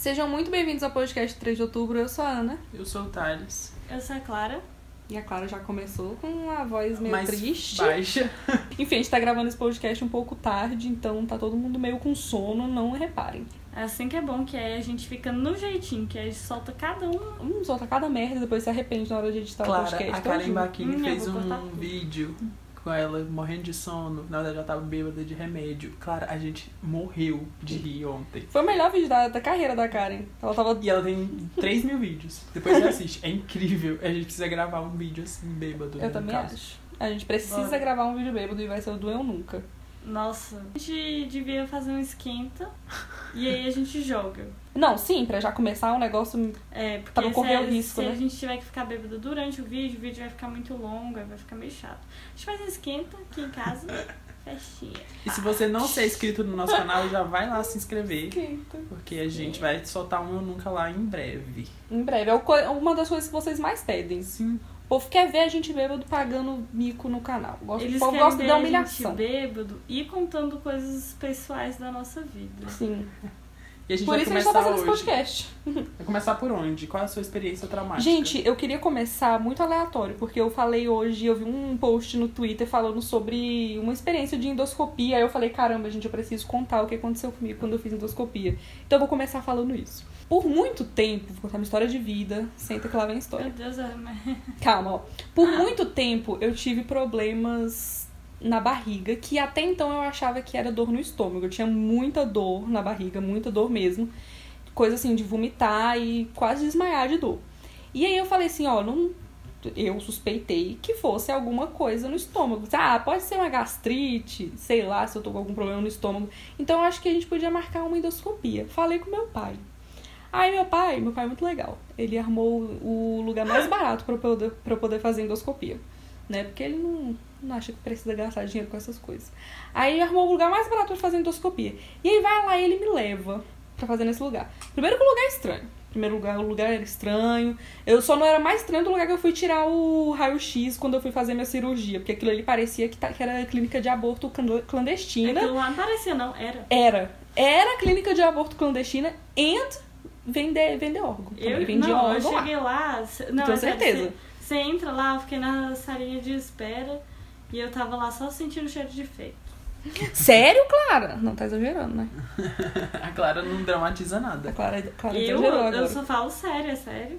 Sejam muito bem-vindos ao podcast 3 de outubro. Eu sou a Ana. Eu sou o Thales. Eu sou a Clara. E a Clara já começou com uma voz meio Mais triste. baixa. Enfim, a gente tá gravando esse podcast um pouco tarde, então tá todo mundo meio com sono, não reparem. É assim que é bom, que aí a gente fica no jeitinho, que a gente solta cada um. Hum, solta cada merda e depois se arrepende na hora de editar o Clara, podcast. a Karen todinho. Baquini Hum, fez um tudo. vídeo com ela morrendo de sono. Na verdade, ela tava bêbada de remédio. Clara, a gente morreu de rir ontem. Foi o melhor vídeo da, da carreira da Karen. Ela tava. E ela tem 3 mil vídeos. Depois você assiste. É incrível. A gente precisa gravar um vídeo assim, bêbado. né, Eu no também acho. A gente precisa Bora. gravar um vídeo bêbado e vai ser o do Eu Nunca. Nossa, a gente devia fazer um esquenta e aí a gente joga. Não, sim, pra já começar um negócio. É, porque Pra não correr se, o risco, se né? a gente tiver que ficar bêbado durante o vídeo, o vídeo vai ficar muito longo, vai ficar meio chato. A gente faz um esquenta aqui em casa, festinha. E se você não ser inscrito no nosso canal, já vai lá se inscrever. Porque a gente vai soltar um Eu Nunca lá em breve. Em breve. É uma das coisas que vocês mais pedem. Sim. O povo quer ver a gente bêbado pagando mico no canal. Gosto, Eles o povo querem gosta ver da a gente humilhação. bêbado e contando coisas pessoais da nossa vida. Sim. E a gente Por vai isso a gente tá fazendo esse hoje. podcast. Vai começar por onde? Qual é a sua experiência traumática? Gente, eu queria começar muito aleatório, porque eu falei hoje, eu vi um post no Twitter falando sobre uma experiência de endoscopia. Aí eu falei, caramba, gente, eu preciso contar o que aconteceu comigo quando eu fiz endoscopia. Então eu vou começar falando isso. Por muito tempo, vou contar uma história de vida, senta que lá vem a história. Meu Deus, mas- Calma, ó. Por muito tempo eu tive problemas na barriga, que até então eu achava que era dor no estômago. Eu tinha muita dor na barriga, muita dor mesmo. Coisa assim de vomitar e quase desmaiar de dor. E aí eu falei assim, ó, não eu suspeitei que fosse alguma coisa no estômago. Ah, pode ser uma gastrite, sei lá, se eu tô com algum problema no estômago. Então eu acho que a gente podia marcar uma endoscopia. Falei com meu pai. Aí meu pai, meu pai é muito legal. Ele armou o lugar mais barato pra eu poder, pra eu poder fazer endoscopia. Né? Porque ele não, não acha que precisa gastar dinheiro com essas coisas. Aí ele armou o lugar mais barato pra fazer endoscopia. E aí vai lá e ele me leva pra fazer nesse lugar. Primeiro que o lugar é estranho. Primeiro lugar, o lugar era estranho. Eu só não era mais estranho do lugar que eu fui tirar o raio-x quando eu fui fazer minha cirurgia. Porque aquilo ali parecia que, tá- que era clínica de aborto clan- clandestina. Aquilo lá não parecia, não. Era. Era. Era clínica de aborto clandestina and vender, vender órgão. Eu, vendia não, eu órgão lá. cheguei lá. cê- Não, Tenho certeza. Você, você entra lá, eu fiquei na salinha de espera e eu tava lá só sentindo cheiro de feito. Sério, Clara? Não tá exagerando, né? A Clara não dramatiza A nada. Clara, Clara eu, exagerou agora. eu só falo sério, é sério.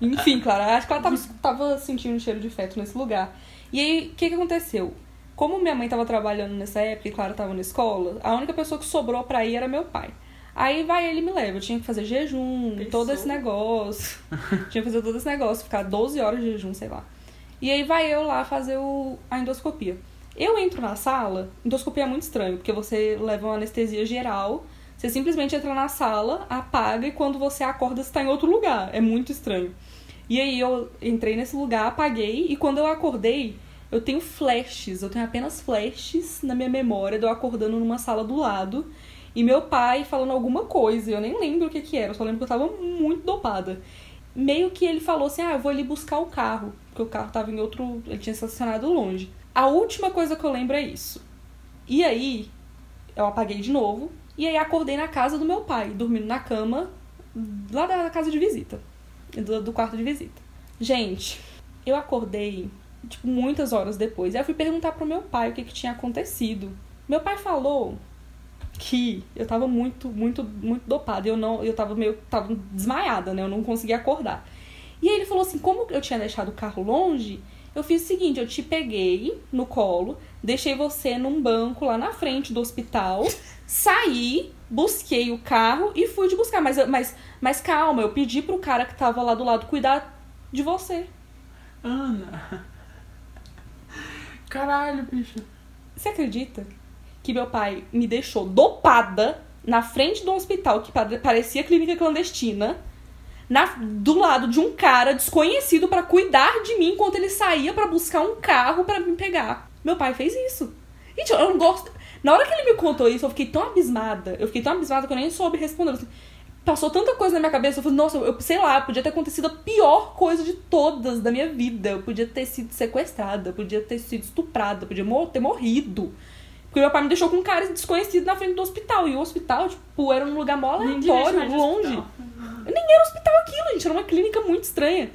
Enfim, Clara, acho que ela tava, tava sentindo um cheiro de feto nesse lugar. E aí, o que que aconteceu? Como minha mãe tava trabalhando nessa época e Clara tava na escola, a única pessoa que sobrou pra ir era meu pai. Aí vai ele e me leva. Eu tinha que fazer jejum, Pessoa. todo esse negócio. tinha que fazer todo esse negócio, ficar 12 horas de jejum, sei lá. E aí vai eu lá fazer o, a endoscopia. Eu entro na sala, endoscopia é muito estranho, porque você leva uma anestesia geral, você simplesmente entra na sala, apaga e quando você acorda você tá em outro lugar. É muito estranho. E aí eu entrei nesse lugar, apaguei e quando eu acordei, eu tenho flashes, eu tenho apenas flashes na minha memória de eu acordando numa sala do lado e meu pai falando alguma coisa, eu nem lembro o que que era, eu só lembro que eu tava muito dopada. Meio que ele falou assim: "Ah, eu vou ali buscar o carro", porque o carro tava em outro, ele tinha estacionado longe. A última coisa que eu lembro é isso. E aí, eu apaguei de novo e aí acordei na casa do meu pai, dormindo na cama lá da casa de visita, do, do quarto de visita. Gente, eu acordei tipo muitas horas depois. Aí eu fui perguntar pro meu pai o que, que tinha acontecido. Meu pai falou que eu tava muito, muito, muito dopada. Eu não, eu tava meio, tava desmaiada, né? Eu não conseguia acordar. E aí ele falou assim, como eu tinha deixado o carro longe, eu fiz o seguinte, eu te peguei no colo, deixei você num banco lá na frente do hospital, saí, busquei o carro e fui te buscar. Mas, mas, mas calma, eu pedi pro cara que tava lá do lado cuidar de você. Ana. Caralho, bicho. Você acredita que meu pai me deixou dopada na frente do hospital que pare- parecia clínica clandestina, na, do lado de um cara desconhecido pra cuidar de mim enquanto ele saía pra buscar um carro pra me pegar? Meu pai fez isso. Gente, eu não gosto. Na hora que ele me contou isso, eu fiquei tão abismada. Eu fiquei tão abismada que eu nem soube responder. Assim, Passou tanta coisa na minha cabeça, eu falei, nossa, eu sei lá, podia ter acontecido a pior coisa de todas da minha vida. Eu podia ter sido sequestrada, podia ter sido estuprada, podia ter morrido. Porque meu pai me deixou com um cara desconhecido na frente do hospital. E o hospital, tipo, era num lugar mó aleatório, longe. Nem era hospital aquilo, gente. Era uma clínica muito estranha.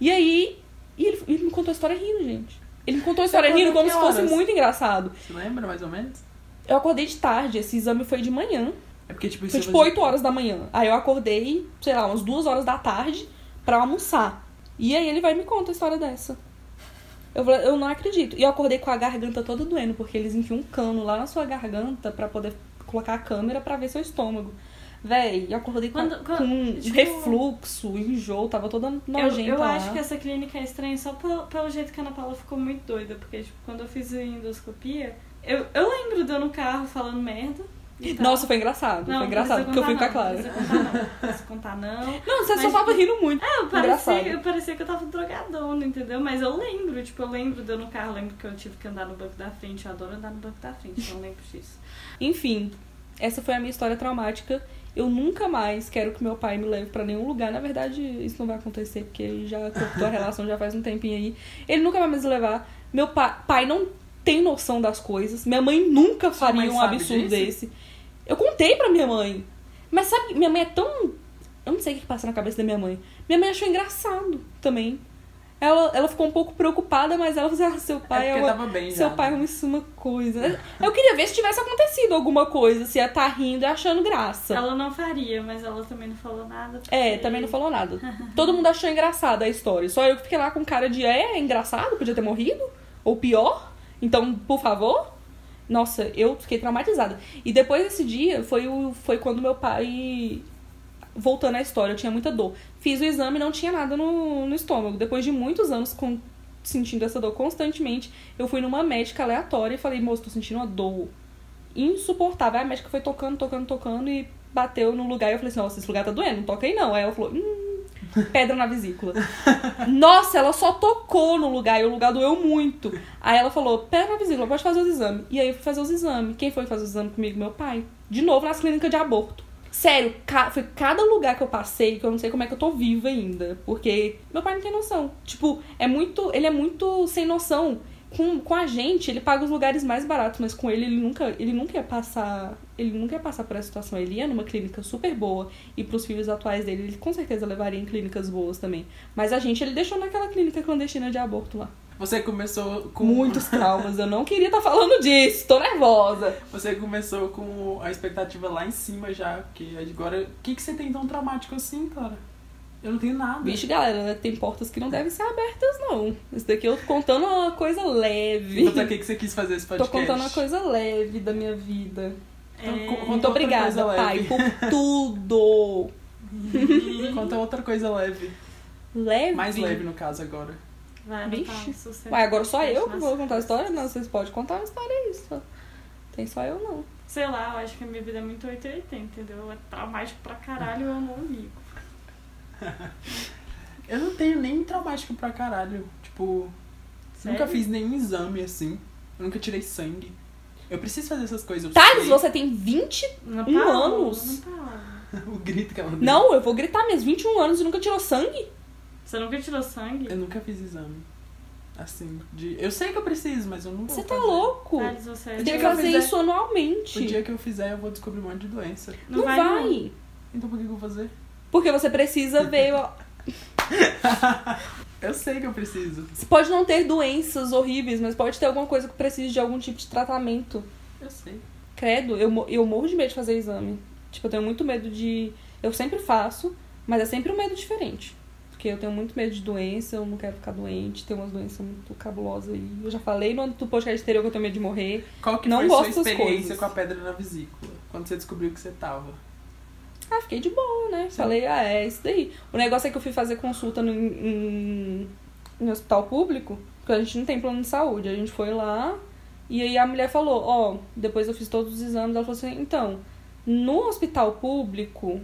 E aí, e ele, ele me contou a história rindo, gente. Ele me contou a história rindo como se fosse muito engraçado. Você lembra mais ou menos? Eu acordei de tarde, esse exame foi de manhã. É porque, tipo, Foi tipo 8 horas da manhã. Aí eu acordei, sei lá, umas 2 horas da tarde pra almoçar. E aí ele vai e me conta a história dessa. Eu, falei, eu não acredito. E eu acordei com a garganta toda doendo, porque eles enfiam um cano lá na sua garganta pra poder colocar a câmera pra ver seu estômago. Véi, eu acordei com, Quando- quando- com tipo- refluxo, enjoo, tava toda Eu, nojenta eu lá. acho que essa clínica é estranha só pelo, pelo jeito que a Ana Paula ficou muito doida. Porque, tipo, quando eu fiz a endoscopia, eu, eu lembro de eu no carro falando merda. E tal. Nossa, foi engraçado. Não, foi engraçado, não porque eu fui com a Clara. Não, não precisa contar, não. Não, contar, não. Não, você Mas- só tava rindo muito. É, eu parecia, eu parecia que eu tava drogadona, entendeu? Mas eu lembro, tipo, eu lembro de eu no carro, lembro que eu tive que andar no banco da frente. Eu adoro andar no banco da frente, não lembro disso. Enfim, essa foi a minha história traumática. Eu nunca mais quero que meu pai me leve pra nenhum lugar. Na verdade, isso não vai acontecer, porque ele já cortou a relação já faz um tempinho aí. Ele nunca vai mais me levar. Meu pa pai não tem noção das coisas. Minha mãe nunca Sua faria mãe um absurdo disso? desse. Eu contei pra minha mãe. Mas sabe, minha mãe é tão. Eu não sei o que passa na cabeça da minha mãe. Minha mãe achou engraçado também. Ela, ela ficou um pouco preocupada, mas ela falou assim: ah, seu pai é é, uma, tava bem já. seu pai né? isso uma coisa. Eu queria ver se tivesse acontecido alguma coisa, se ia estar rindo e achando graça. Ela não faria, mas ela também não falou nada. porque- É, também não falou nada. Todo mundo achou engraçada a história. Só eu que fiquei lá com cara de é, é engraçado, podia ter morrido. Ou pior. Então, por favor. Nossa, eu fiquei traumatizada. E depois desse dia foi, o, foi quando meu pai. Voltando à história, eu tinha muita dor. Fiz o exame e não tinha nada no, no estômago. Depois de muitos anos com, sentindo essa dor constantemente, eu fui numa médica aleatória e falei, moço, tô sentindo uma dor insuportável. Aí a médica foi tocando, tocando, tocando e bateu no lugar. E eu falei assim, nossa, esse lugar tá doendo, não toca aí não. Aí ela falou, hum, pedra na vesícula. Nossa, ela só tocou no lugar e o lugar doeu muito. Aí ela falou, pedra na vesícula, pode fazer os exames. E aí eu fui fazer os exames. Quem foi fazer os exames comigo? Meu pai. De novo nas clínicas de aborto. Sério, ca- foi cada lugar que eu passei que eu não sei como é que eu tô viva ainda. Porque meu pai não tem noção. Tipo, é muito. Ele é muito sem noção. Com, com a gente, ele paga os lugares mais baratos, mas com ele, ele nunca, ele nunca ia passar. Ele nunca ia passar por essa situação. Ele ia numa clínica super boa. E pros filhos atuais dele, ele com certeza levaria em clínicas boas também. Mas a gente, ele deixou naquela clínica clandestina de aborto lá. Você começou com. Muitos traumas. Eu não queria estar falando disso. Tô nervosa. Você começou com a expectativa lá em cima já, porque agora. O que, que você tem tão traumático assim, Clara? Eu não tenho nada. Vixe, galera, tem portas que não devem ser abertas, não. Isso daqui eu tô contando uma coisa leve. Então pra que, que você quis fazer esse Tô podcast? contando uma coisa leve da minha vida. Então, É, Muito obrigada, coisa pai, leve. por tudo. Conta outra coisa leve. Leve? Mais leve, no caso, agora. Vai, Vixe. Sucesso. Ué, agora só eu que vou contar a história? Não, vocês podem contar uma história aí. Só. Tem só eu, não. Sei lá, eu acho que a minha vida é muito 880, entendeu? É traumático pra caralho, eu não ligo. Eu não tenho nem traumático pra caralho. Tipo, Sério? nunca fiz nenhum exame assim. Eu nunca tirei sangue. Eu preciso fazer essas coisas. Eu Thales, você tem 20? Ana Um Paula, anos? Paula. o grito que ela deu. Não, eu vou gritar mesmo. 21 anos e nunca tirou sangue? Você nunca tirou sangue? Eu nunca fiz exame. Assim, de. Eu sei que eu preciso, mas eu não vou Você tá fazer. louco? Thales, você é Tem dia que que eu fazer fizer- isso anualmente. O dia que eu fizer, eu vou descobrir um monte de doença. Não, vai. Então por que que eu vou fazer? Porque você precisa ver. Eu sei que eu preciso. Você pode não ter doenças horríveis, mas pode ter alguma coisa que precise de algum tipo de tratamento. Eu sei. Credo, eu, eu morro de medo de fazer exame. Tipo, eu tenho muito medo de. Eu sempre faço, mas é sempre um medo diferente. Porque eu tenho muito medo de doença, eu não quero ficar doente, tem umas doenças muito cabulosas aí. Eu já falei no do podcast anterior que eu tenho medo de morrer. Qual que Não foi gosto sua experiência com a pedra na vesícula? Quando você descobriu que você tava? Ah, fiquei de boa, né? Falei, ah, é isso daí. O negócio é que eu fui fazer consulta no, em, em hospital público, porque a gente não tem plano de saúde. A gente foi lá e aí a mulher falou, ó, depois eu fiz todos os exames, ela falou assim, então, no hospital público,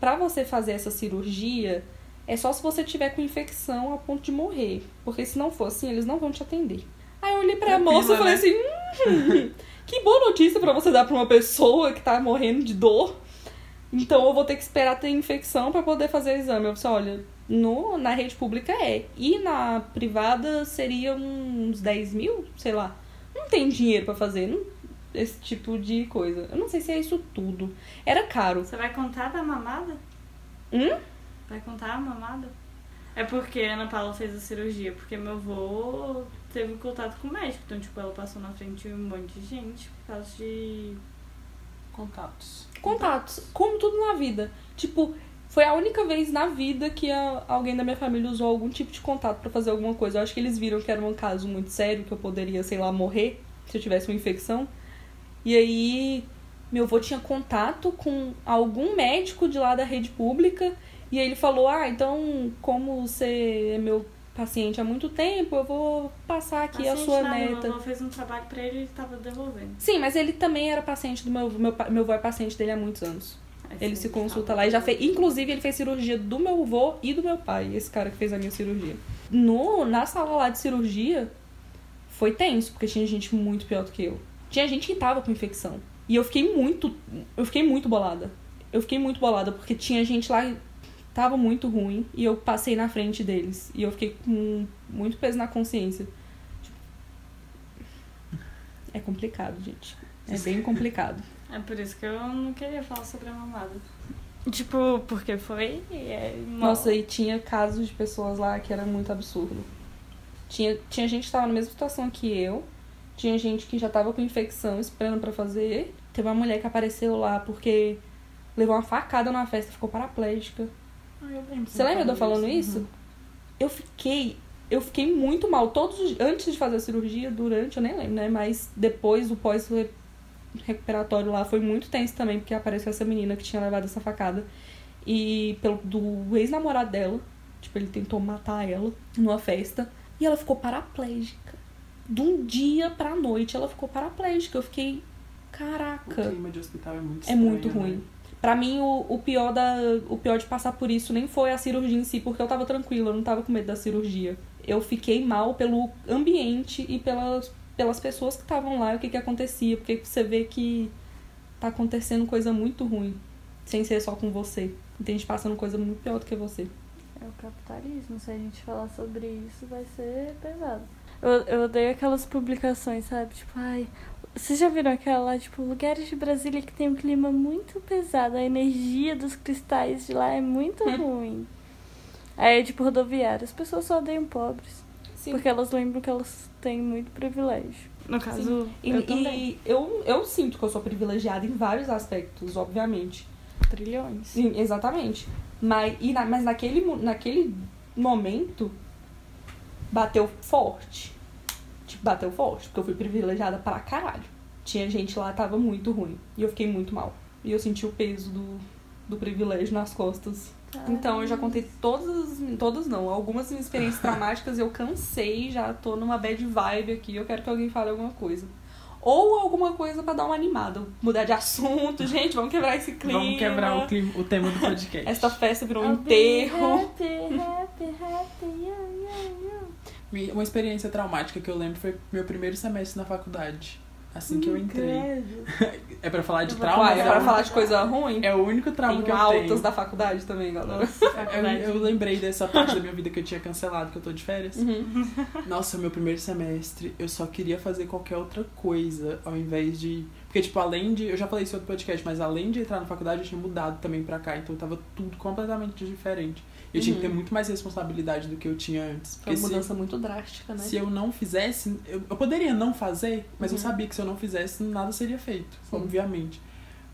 pra você fazer essa cirurgia, é só se você tiver com infecção a ponto de morrer. Porque se não for assim, eles não vão te atender. Aí eu olhei pra Tranquila, moça e falei né? assim, hum, que boa notícia pra você dar pra uma pessoa que tá morrendo de dor. Então eu vou ter que esperar ter infecção pra poder fazer o exame. Eu disse, olha, no, na rede pública é. E na privada seria uns 10 mil, sei lá. Não tem dinheiro pra fazer. Não, esse tipo de coisa. Eu não sei se é isso tudo. Era caro. Você vai contar da mamada? Hum? Vai contar a mamada? É porque a Ana Paula fez a cirurgia, porque meu avô teve contato com o médico. Então, tipo, ela passou na frente de um monte de gente por causa de. Contatos. Contatos. Como tudo na vida. Tipo, foi a única vez na vida que a- alguém da minha família usou algum tipo de contato pra fazer alguma coisa. Eu acho que eles viram que era um caso muito sério, que eu poderia, sei lá, morrer se eu tivesse uma infecção. E aí, meu avô tinha contato com algum médico de lá da rede pública. E aí ele falou: Ah, então, como você é meu paciente há muito tempo, eu vou passar aqui a Paciente sua nada, neta. Meu avô fez um trabalho pra ele e ele tava devolvendo. Sim, mas ele também era paciente do meu avô. Meu, meu avô é paciente dele há muitos anos. Aí Ele se consulta lá e já fez. Inclusive, ele fez cirurgia do meu avô e do meu pai, esse cara que fez a minha cirurgia. No, na sala lá de cirurgia, foi tenso, porque tinha gente muito pior do que eu. Tinha gente que tava com infecção. E eu fiquei muito. Eu fiquei muito bolada. Eu fiquei muito bolada, porque tinha gente lá tava muito ruim e eu passei na frente deles. E eu fiquei com muito peso na consciência. É complicado, gente. É bem complicado. É por isso que eu não queria falar sobre a mamada. Tipo, porque foi. e É. Nossa, e tinha casos de pessoas lá que era muito absurdo. Tinha, tinha gente que tava na mesma situação que eu. Tinha gente que já tava com infecção esperando pra fazer. Teve uma mulher que apareceu lá porque levou uma facada na festa e ficou paraplégica. Ah, eu lembro. Você lembra de eu falando Uhum. isso? Eu fiquei. Eu fiquei muito mal. Todos os, Antes de fazer a cirurgia, durante, eu nem lembro, né? Mas depois, o pós-recuperatório lá foi muito tenso também, porque apareceu essa menina que tinha levado essa facada. E pelo do ex-namorado dela. Tipo, ele tentou matar ela numa festa. E ela ficou paraplégica. De um dia pra noite, ela ficou paraplégica. Eu fiquei. O Caraca. clima de hospital é muito É estranho, muito né? Pra mim, o, o, pior da, o pior de passar por isso nem foi a cirurgia em si, porque eu tava tranquila, eu não tava com medo da cirurgia. Eu fiquei mal pelo ambiente e pelas, pelas pessoas que estavam lá e o que, que acontecia, porque você vê que tá acontecendo coisa muito ruim, sem ser só com você. Tem gente passando coisa muito pior do que você. É o capitalismo. Se a gente falar sobre isso, vai ser pesado. Eu, eu odeio aquelas publicações, sabe? Tipo, ai. Vocês já viram aquela lá, tipo, lugares de Brasília que tem um clima muito pesado, a energia dos cristais de lá é muito ruim. Aí, tipo, rodoviária. As pessoas só odeiam pobres. Sim. Porque elas lembram que elas têm muito privilégio. No caso, E, eu também. e eu, eu sinto que eu sou privilegiada em vários aspectos, obviamente. Trilhões. Sim, exatamente. Mas, e na- mas naquele, naquele momento, bateu forte. Tipo, bateu forte, porque eu fui privilegiada pra caralho. Tinha gente lá tava muito ruim. E eu fiquei muito mal. E eu senti o peso do, do privilégio nas costas. Então, eu já contei todas, as- todas não, algumas minhas experiências traumáticas, eu cansei, já tô numa bad vibe aqui, eu quero que alguém fale alguma coisa. Ou alguma coisa pra dar uma animada, mudar de assunto, gente, vamos quebrar esse clima. Vamos quebrar o, clima, o tema do podcast. Esta festa virou um enterro. Happy, happy, happy, yeah, yeah, yeah. Uma experiência traumática que eu lembro foi meu primeiro semestre na faculdade. Assim que eu entrei. É pra falar de trauma? É pra falar de coisa ruim? É o único trauma que eu altas tenho. da faculdade também, galera. Eu, eu lembrei dessa parte da minha vida que eu tinha cancelado, que eu tô de férias. Uhum. Nossa, meu primeiro semestre, eu só queria fazer qualquer outra coisa ao invés de. Porque, tipo, além de. Eu já falei isso em outro podcast, mas além de entrar na faculdade, eu tinha mudado também pra cá. Então tava tudo completamente diferente. Eu tinha que ter Uhum. muito mais responsabilidade do que eu tinha antes. Foi uma se, mudança muito drástica, né? se eu não fizesse. Eu, eu poderia não fazer, mas eu Uhum. sabia que se eu não fizesse, nada seria feito, Sim. obviamente.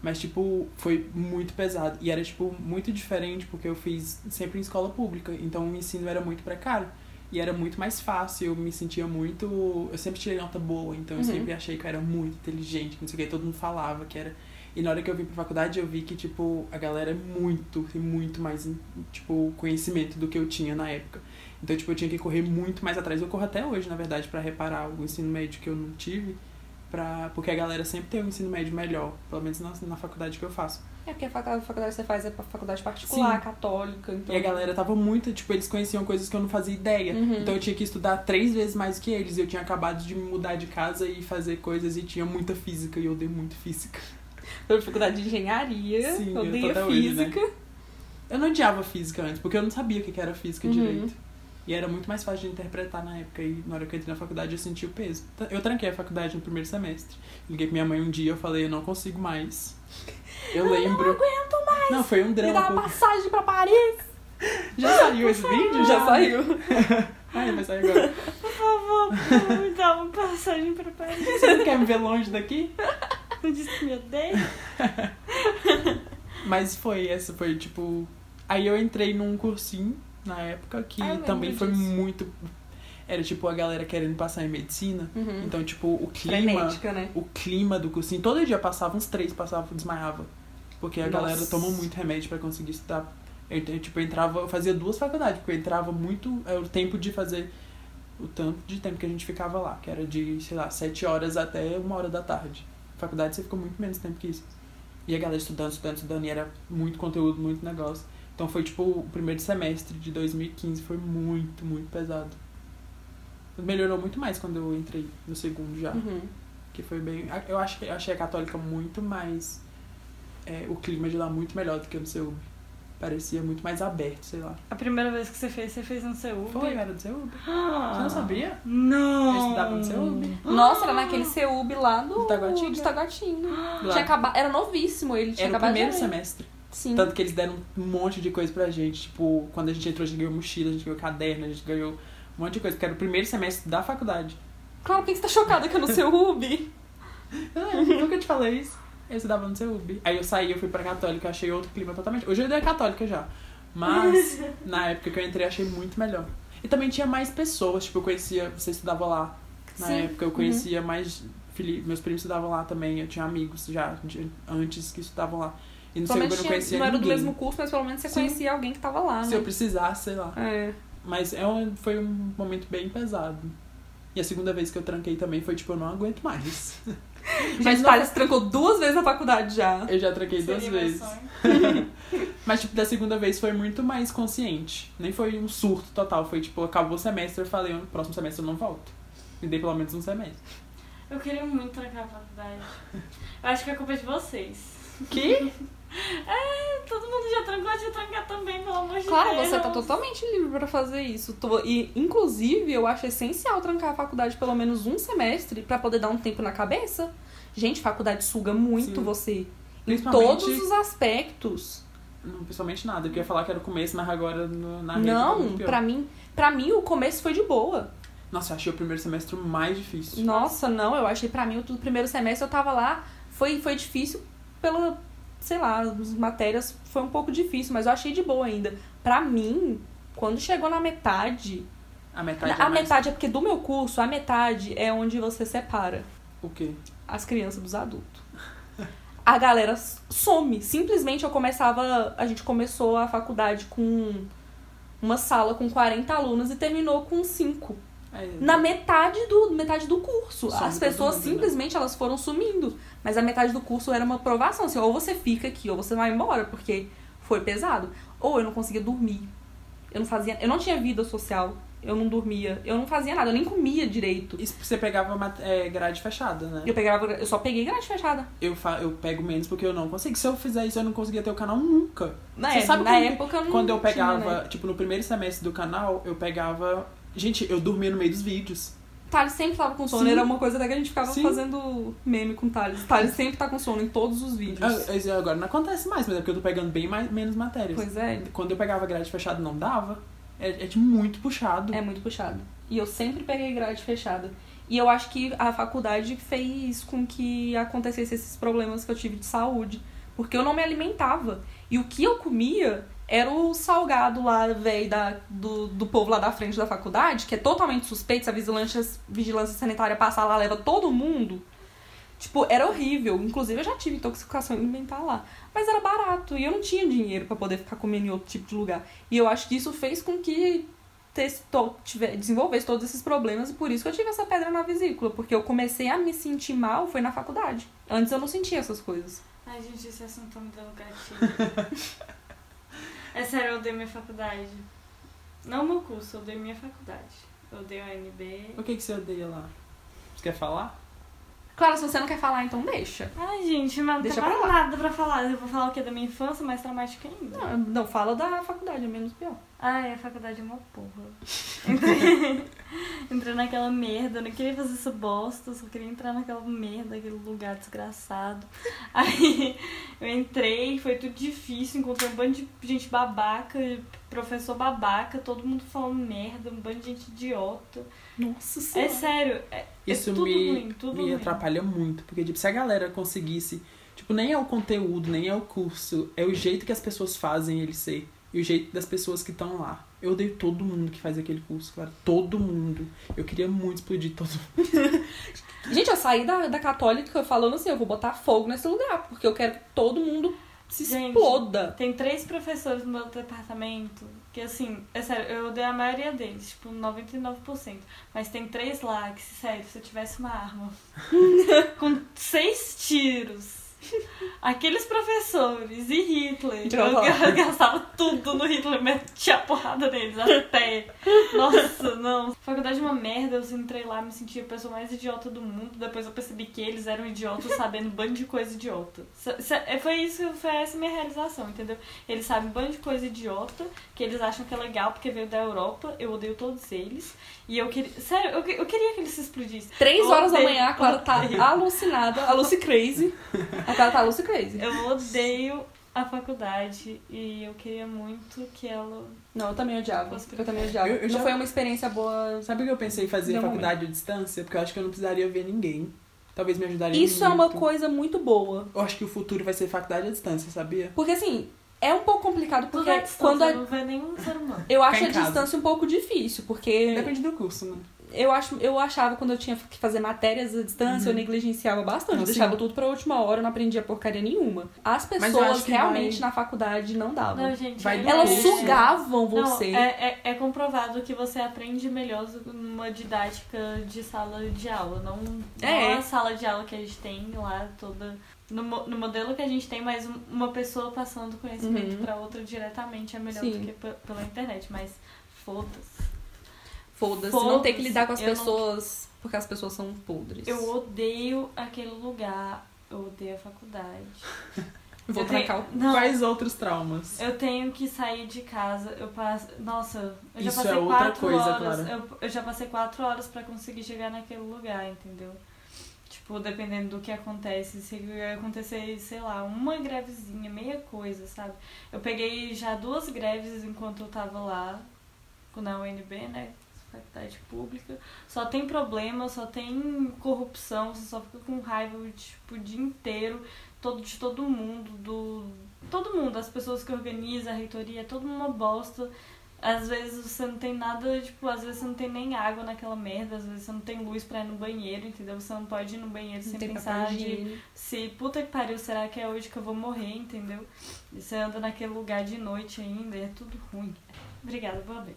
Mas, tipo, foi muito pesado. E era, tipo, muito diferente, porque eu fiz sempre em escola pública. Então o ensino era muito precário. E era muito mais fácil, eu me sentia muito. Eu sempre tirei nota boa, então eu Uhum. sempre achei que eu era muito inteligente, não sei o que, todo mundo falava que era. E na hora que eu vim pra faculdade, eu vi que, tipo, a galera é muito, tem muito mais, tipo, conhecimento do que eu tinha na época. Então, tipo, eu tinha que correr muito mais atrás. Eu corro até hoje, na verdade, pra reparar o ensino médio que eu não tive. Pra... Porque a galera sempre tem um ensino médio melhor, pelo menos na, na faculdade que eu faço. É porque a faculdade, que você faz é pra faculdade particular, Sim. católica. Então... E a galera tava muito, tipo, eles conheciam coisas que eu não fazia ideia. Uhum. Então eu tinha que estudar três vezes mais que eles. Eu tinha acabado de me mudar de casa e fazer coisas e tinha muita física e eu odeio muito física. Eu faculdade de engenharia, Sim, eu odeio até hoje, né? física. Eu não odiava física antes, porque eu não sabia o que que era física Uhum. direito. E era muito mais fácil de interpretar na época. E na hora que eu entrei na faculdade, eu senti o peso. Eu tranquei a faculdade no primeiro semestre. Liguei pra minha mãe um dia, eu falei, eu não consigo mais. Eu lembro. Não aguento mais. Não, foi um Me drama. dá uma passagem pra Paris. Já saiu esse vídeo? Já saiu. Ai, vai sair agora. Por favor, me dá uma passagem pra Paris. Você não quer me ver longe daqui? Não disse que me odeia? Mas foi, essa foi tipo. Aí eu entrei num cursinho na época que Ah, eu também foi disso. muito. Era tipo a galera querendo passar em medicina. Uhum. Então, tipo, o clima. Né? O clima do cursinho. Todo dia passava uns três, passava desmaiava. Porque a Nossa. galera toma muito remédio pra conseguir estudar. Eu, eu, tipo, eu entrava, eu fazia duas faculdades, porque eu entrava muito. É o tempo de fazer. O tanto de tempo que a gente ficava lá, que era de, sei lá, sete horas até uma hora da tarde. Faculdade você ficou muito menos tempo que isso. E a galera estudando, estudando, estudando, e era muito conteúdo, muito negócio. Então foi tipo, o primeiro semestre de 2015 foi muito, muito pesado. Melhorou muito mais quando eu entrei no segundo já. Uhum. Que foi bem. Eu acho que eu achei a católica muito mais. é, o clima de lá muito melhor do que no CEUB. Parecia muito mais aberto, sei lá. A primeira vez que você fez, você fez no seu Foi, era do CEUB. Você não sabia? Não. Eu estudava no CEUB. Nossa, era naquele CEUB lá do, Do Taguatinga. de Taguatinga. Tinha acabado, era novíssimo, ele tinha Era o primeiro semestre. Sim. Tanto que eles deram um monte de coisa pra gente. Tipo, quando a gente entrou, a gente ganhou mochila, a gente ganhou caderno, a gente ganhou um monte de coisa. Porque era o primeiro semestre da faculdade. Claro, por que você tá chocada que é no CEUB? Ah, eu nunca te falei isso. Eu estudava no CEUB. Aí eu saí, eu fui pra católica, eu achei outro clima totalmente. Hoje eu dei a católica já. Mas na época que eu entrei, eu achei muito melhor. E também tinha mais pessoas, tipo, eu conhecia, você estudava lá. Na Sim. época eu conhecia mais. fili- Meus primos estudavam lá também, eu tinha amigos já antes que estudavam lá. E no CEUB eu não tinha, conhecia não era do ninguém. mesmo curso, mas pelo menos você Sim. conhecia alguém que tava lá, Se né? eu precisasse, sei lá. É. Mas é um, foi um momento bem pesado. E a segunda vez que eu tranquei também foi tipo, eu não aguento mais. Mas não- Thales trancou duas vezes na faculdade já. Eu já tranquei duas Seria meu vezes. Mas, tipo, da segunda vez foi muito mais consciente. Nem foi um surto total. Foi, tipo, acabou o semestre, eu falei, no próximo semestre eu não volto. Me dei pelo menos um semestre. Eu queria muito trancar a faculdade. Eu acho que é culpa de vocês. Que? É, todo mundo já trancou, eu trancar também, pelo amor de Claro, Deus. você tá totalmente livre pra fazer isso. E, inclusive, eu acho essencial trancar a faculdade pelo menos um semestre pra poder dar um tempo na cabeça. Gente, faculdade suga muito Sim. você. Em todos os aspectos. Não, principalmente nada. Eu ia falar que era o começo, mas agora no, na rede tá Não, pra mim, pra mim o começo foi de boa. Nossa, eu achei o primeiro semestre mais difícil. Nossa, não, eu achei pra mim o primeiro semestre eu tava lá, foi, foi difícil pela, sei lá, as matérias foi um pouco difícil, mas eu achei de boa ainda. Pra mim, quando chegou na metade, A metade a é mais... metade é porque do meu curso, a metade é onde você separa O quê? as crianças dos adultos. A galera some. Simplesmente eu começava. A gente começou a faculdade com uma sala com 40 alunos e terminou com 5. É, Na metade do, metade do curso. Some As pessoas né? simplesmente elas foram sumindo. Mas a metade do curso era uma aprovação. Assim, ou você fica aqui, ou você vai embora, porque foi pesado. Ou eu não conseguia dormir. Eu não fazia. Eu não tinha vida social. Eu não dormia. Eu não fazia nada. Eu nem comia direito. Isso você pegava é, grade fechada, né? Eu pegava. Eu só peguei grade fechada. Eu, fa... eu pego menos porque eu não consigo. Se eu fizer isso, eu não conseguia ter o canal nunca. Na, Você época, sabe na quando- época eu não Quando eu tinha, pegava, né? tipo, no primeiro semestre do canal, eu pegava. Gente, eu dormia no meio dos vídeos. Thales sempre tava com sono. Sim. Era uma coisa até que a gente ficava Sim. fazendo meme com Thales. Thales sempre tá com sono em todos os vídeos. Ah, Agora não acontece mais, mas é porque eu tô pegando bem mais, menos matérias. Pois é, Quando eu pegava grade fechada, não dava. É, é muito puxado. é muito puxado. E eu sempre peguei grade fechada. E eu acho que a faculdade fez com que acontecesse esses problemas que eu tive de saúde. Porque eu não me alimentava. E o que eu comia era o salgado lá, velho, da- do, do povo lá da frente da faculdade, que é totalmente suspeito. Se a vigilância, vigilância sanitária passar lá, leva todo mundo. Tipo, era horrível. Inclusive, eu já tive intoxicação alimentar lá. Mas era barato. E eu não tinha dinheiro pra poder ficar comendo em outro tipo de lugar. E eu acho que isso fez com que testou, tive, desenvolvesse todos esses problemas. E por isso que eu tive essa pedra na vesícula. Porque eu comecei a me sentir mal foi na faculdade. Antes eu não sentia essas coisas. Ai, gente, esse assunto tá me dando gatilho. é sério, eu odeio minha faculdade. Não meu curso, eu odeio minha faculdade. Eu odeio a UNB. O que, que você odeia lá? Você quer falar? Claro, se você não quer falar, então deixa. Ai, gente, mas não Deixa tem pra lá. nada pra falar. Eu vou falar o que da minha infância, mais traumática ainda. Não, não fala da faculdade, é menos pior. Ai, a faculdade é uma porra. Entrei, entrei naquela merda, não queria fazer essa bosta, só queria entrar naquela merda, aquele lugar desgraçado. Aí eu entrei, foi tudo difícil, encontrei um bando de gente babaca, professor babaca, todo mundo falando merda, um bando de gente idiota. Nossa É senhora. sério, é, Isso é tudo me, ruim, tudo me ruim. atrapalha muito. Porque, tipo, se a galera conseguisse. Tipo, nem é o conteúdo, nem é o curso. É o jeito que as pessoas fazem ele ser. E o jeito das pessoas que estão lá. Eu odeio todo mundo que faz aquele curso, claro. Todo mundo. Eu queria muito explodir todo mundo. Gente, eu saí da, da católica falando assim, eu vou botar fogo nesse lugar, porque eu quero que todo mundo se Gente, exploda. Tem três professores no meu departamento que, assim, é sério, eu odeio a maioria deles, tipo, 99%. Mas tem três lá que, sério, se eu tivesse uma arma com seis tiros, aqueles professores e Hitler, eu, Droga. eu gastava tudo no Hitler, metia a porrada neles até. Nossa, não. Faculdade é uma merda, eu entrei lá, me senti a pessoa mais idiota do mundo. Depois eu percebi que eles eram idiotas sabendo um bando de coisa idiota. Se- Foi isso, foi essa minha realização, entendeu? Eles sabem um bando de coisa idiota, que eles acham que é legal porque veio da Europa. Eu odeio todos eles. E eu queria. Sério, eu, que- eu queria que eles se explodissem. Três horas da manhã, a Clara tá odeio. alucinada, a Lucy Crazy. A Clara tá Lucy Crazy. Eu odeio a faculdade e eu queria muito que ela. Não, eu também odiava. Eu também odiava. Eu- eu não já- foi uma experiência boa. Sabe o que eu pensei em fazer Não, faculdade à distância? Porque eu acho que eu não precisaria ver ninguém. Talvez me ajudaria Isso é uma muito. coisa muito boa. Eu acho que o futuro vai ser faculdade à distância, sabia? Porque assim, é um pouco complicado porque é distância, quando a- não vê nenhum ser humano. eu acho a casa. distância um pouco difícil, porque Depende do curso, né? eu, acho, eu achava quando eu tinha que fazer matérias à distância, eu negligenciava bastante. Não, Eu deixava sim. tudo pra última hora, eu não aprendia porcaria nenhuma. As pessoas realmente vai- na faculdade não davam. Não, gente, Vai é- Elas sugavam Não, você. é, é, é comprovado que você aprende melhor numa didática de sala de aula. Não, não É. a sala de aula que a gente tem lá toda. No, no modelo que a gente tem, mas um- uma pessoa passando conhecimento Uhum. pra outra diretamente é melhor Sim. do que pe- pela internet. Mas foda-se. Foda-se, não ter que lidar com as eu não- pessoas porque as pessoas são podres. Eu odeio aquele lugar. Eu odeio a faculdade. Vou eu tenho- trancar o. Não, Quais outros traumas? Eu tenho que sair de casa. Eu passo. Nossa, eu já Isso passei é outra quatro coisa, horas. Clara. Eu, eu já passei quatro horas pra conseguir chegar naquele lugar, entendeu? Tipo, dependendo do que acontece. Se acontecer, sei lá, uma grevezinha, meia coisa, sabe? Eu peguei já duas greves enquanto eu tava lá, na UNB, né? Faculdade pública. Só tem problema, só tem corrupção, você só fica com raiva tipo, o dia inteiro todo, de todo mundo, do. Todo mundo, as pessoas que organizam, a reitoria, é todo mundo uma bosta. Às vezes você não tem nada, tipo, às vezes você não tem nem água naquela merda, às vezes você não tem luz pra ir no banheiro, entendeu? Você não pode ir no banheiro Não sem pensar de se puta que pariu, será que é hoje que eu vou morrer, entendeu? E você anda naquele lugar de noite ainda, e é tudo ruim. Obrigada, boa noite.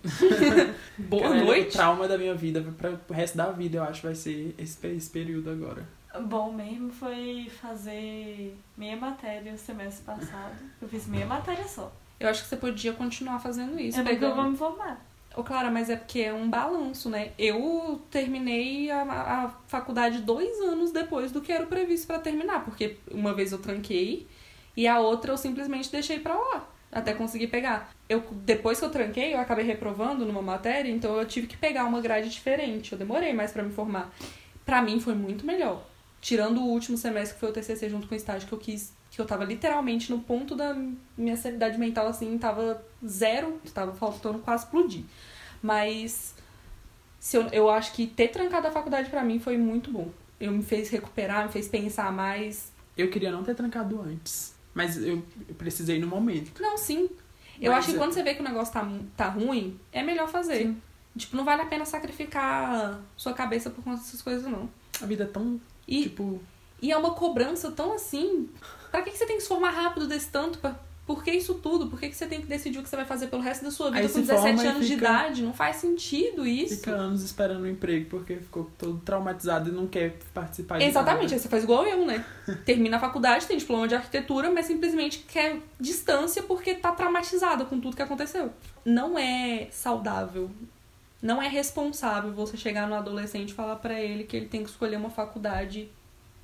Boa Cara, O noite. trauma da minha vida, para o resto da vida, eu acho, vai ser esse, esse período agora. Bom mesmo foi fazer meia matéria o semestre passado. Eu fiz meia matéria só. Eu acho que você podia continuar fazendo isso. eu nunca pegando- vou me formar. Ô, Clara, mas é porque é um balanço, né? Eu terminei a, a faculdade dois anos depois do que era previsto pra terminar, porque uma vez eu tranquei e a outra eu simplesmente deixei pra lá, até conseguir pegar. Eu, depois que eu tranquei, eu acabei reprovando numa matéria, então eu tive que pegar uma grade diferente. Eu demorei mais pra me formar. Pra mim foi muito melhor. Tirando o último semestre que foi o TCC junto com o estágio que eu quis, que eu tava literalmente no ponto da minha sanidade mental assim, tava zero, tava faltando quase explodir. Mas se eu, eu acho que ter trancado a faculdade pra mim foi muito bom. Eu me fez recuperar, me fez pensar mais. Eu queria não ter trancado antes, mas eu, eu precisei no momento. Não, sim. Eu Mas acho que eu- quando você vê que o negócio tá, tá ruim, é melhor fazer. Sim. Tipo, não vale a pena sacrificar sua cabeça por conta dessas coisas, não. A vida é tão, E, tipo... e é uma cobrança tão assim. Pra que, que você tem que se formar rápido desse tanto? Pra- Por que isso tudo? Por que, que você tem que decidir o que você vai fazer pelo resto da sua vida Aí com se 17 forma e anos de fica- idade? Não faz sentido isso. Fica anos esperando um emprego porque ficou todo traumatizado e não quer participar de Exatamente, nada. você faz igual eu, né? Termina a faculdade, tem diploma de arquitetura, mas simplesmente quer distância porque tá traumatizada com tudo que aconteceu. Não é saudável, não é responsável você chegar no adolescente e falar pra ele que ele tem que escolher uma faculdade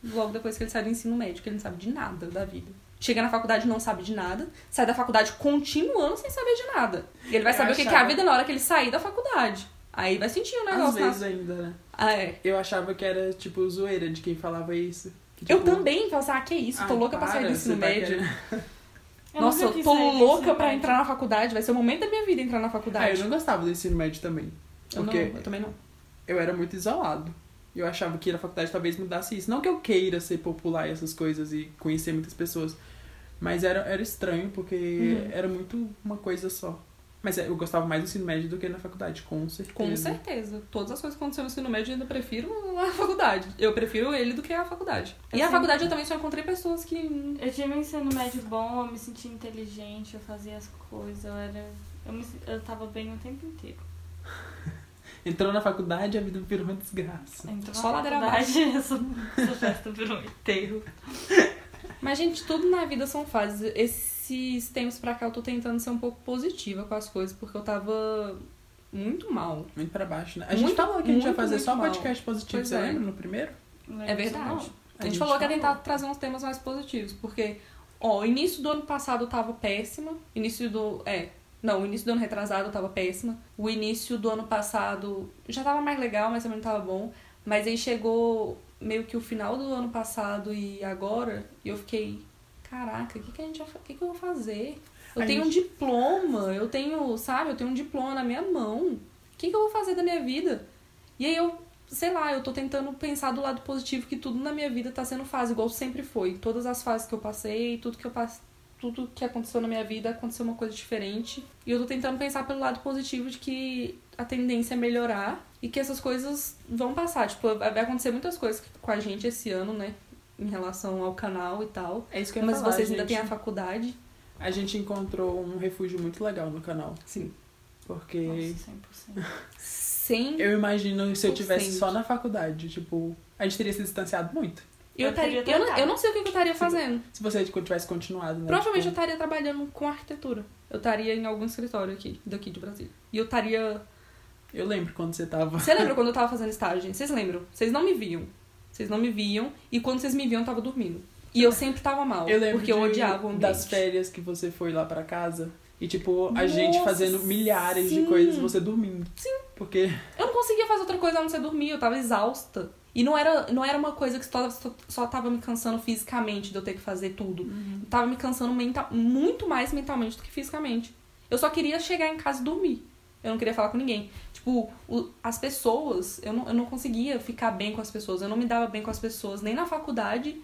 logo depois que ele sai do ensino médio, que ele não sabe de nada da vida. chega na faculdade e não sabe de nada, sai da faculdade continuando sem saber de nada. E ele vai Eu saber o que é a achava- vida na hora que ele sair da faculdade. Aí vai sentir o Às negócio. na- vezes ainda, né? Ah, é. Eu achava que era, tipo, zoeira de quem falava isso. Que, Eu tipo, também, falava assim, ah, que isso, tô ah, louca pra sair para, do ensino tá médio. Eu Nossa, eu tô louca pra médio. entrar na faculdade. Vai ser o momento da minha vida entrar na Ah, faculdade. eu não gostava do ensino médio também. Eu Porque não, eu também não. eu era muito isolado. Eu achava que ir na faculdade talvez mudasse isso. Não que eu queira ser popular e essas coisas e conhecer muitas pessoas. Mas era, era estranho, porque Uhum. era muito uma coisa só. Mas é, eu gostava mais do ensino médio do que na faculdade, com certeza. Com certeza. Todas as coisas que aconteceram no ensino médio eu ainda prefiro a faculdade. Eu prefiro ele do que a faculdade. Eu e a faculdade eu também só encontrei pessoas que. Eu tive um ensino médio bom, eu me sentia inteligente, eu fazia as coisas, eu era. Eu, me, eu tava bem o tempo inteiro. Entrou na faculdade, a vida virou uma desgraça. Então, Só na faculdade, essa, essa festa virou um enterro. Mas, gente, tudo na vida são fases. Esses tempos pra cá eu tô tentando ser um pouco positiva com as coisas, porque eu tava muito mal. Muito pra baixo, né? A gente Muito, falou que a gente ia fazer só mal. podcast positivo, Pois você é. lembra no primeiro? É verdade. não. A gente falou que ia tentar trazer uns temas mais positivos, porque, ó, o início do ano passado eu tava péssima. Início do. É. Não, o início do ano retrasado eu tava péssima. O início do ano passado já tava mais legal, mas também não tava bom. Mas aí chegou meio que o final do ano passado e agora, e eu fiquei, caraca, o que, que a gente vai que, que eu vou fazer? Eu A tenho um gente- diploma, eu tenho, sabe, eu tenho um diploma na minha mão. O que, que eu vou fazer da minha vida? E aí eu, sei lá, eu tô tentando pensar do lado positivo que tudo na minha vida tá sendo fase, igual sempre foi. Todas as fases que eu passei, tudo que eu passei, tudo que aconteceu na minha vida aconteceu uma coisa diferente. E eu tô tentando pensar pelo lado positivo de que a tendência é melhorar e que essas coisas vão passar. Tipo, vai acontecer muitas coisas com a gente esse ano, né? Em relação ao canal e tal. É isso que eu ia Mas falar, vocês ainda gente. têm a faculdade. A gente encontrou um refúgio muito legal no canal. Sim. Porque Nossa, 100%. Sem. eu imagino se eu tivesse só na faculdade, tipo, a gente teria se distanciado muito. Eu, Eu teria eu, não, eu não sei o que eu estaria fazendo. Se você tivesse continuado, né? Provavelmente eu tipo, estaria trabalhando com arquitetura. Eu estaria em algum escritório aqui, daqui de Brasília. E eu estaria. eu lembro quando você tava. Você lembra quando eu tava fazendo estágio, gente? Vocês lembram? Vocês não me viam. Vocês não me viam. E quando vocês me viam, eu tava dormindo. E eu sempre tava mal. Eu lembro porque eu de- odiava o ambiente. das férias que você foi lá pra casa. E, tipo, a Nossa, gente fazendo milhares de sim. coisas, você dormindo. Sim. Porque Eu não conseguia fazer outra coisa a não ser dormir. Eu tava exausta. E não era, não era uma coisa que só, só, tava me cansando fisicamente de eu ter que fazer tudo. Tava me cansando mental, muito mais mentalmente do que fisicamente. Eu só queria chegar em casa e dormir. Eu não queria falar com ninguém. Tipo, o- as pessoas, eu não, eu não conseguia ficar bem com as pessoas. Eu não me dava bem com as pessoas, nem na faculdade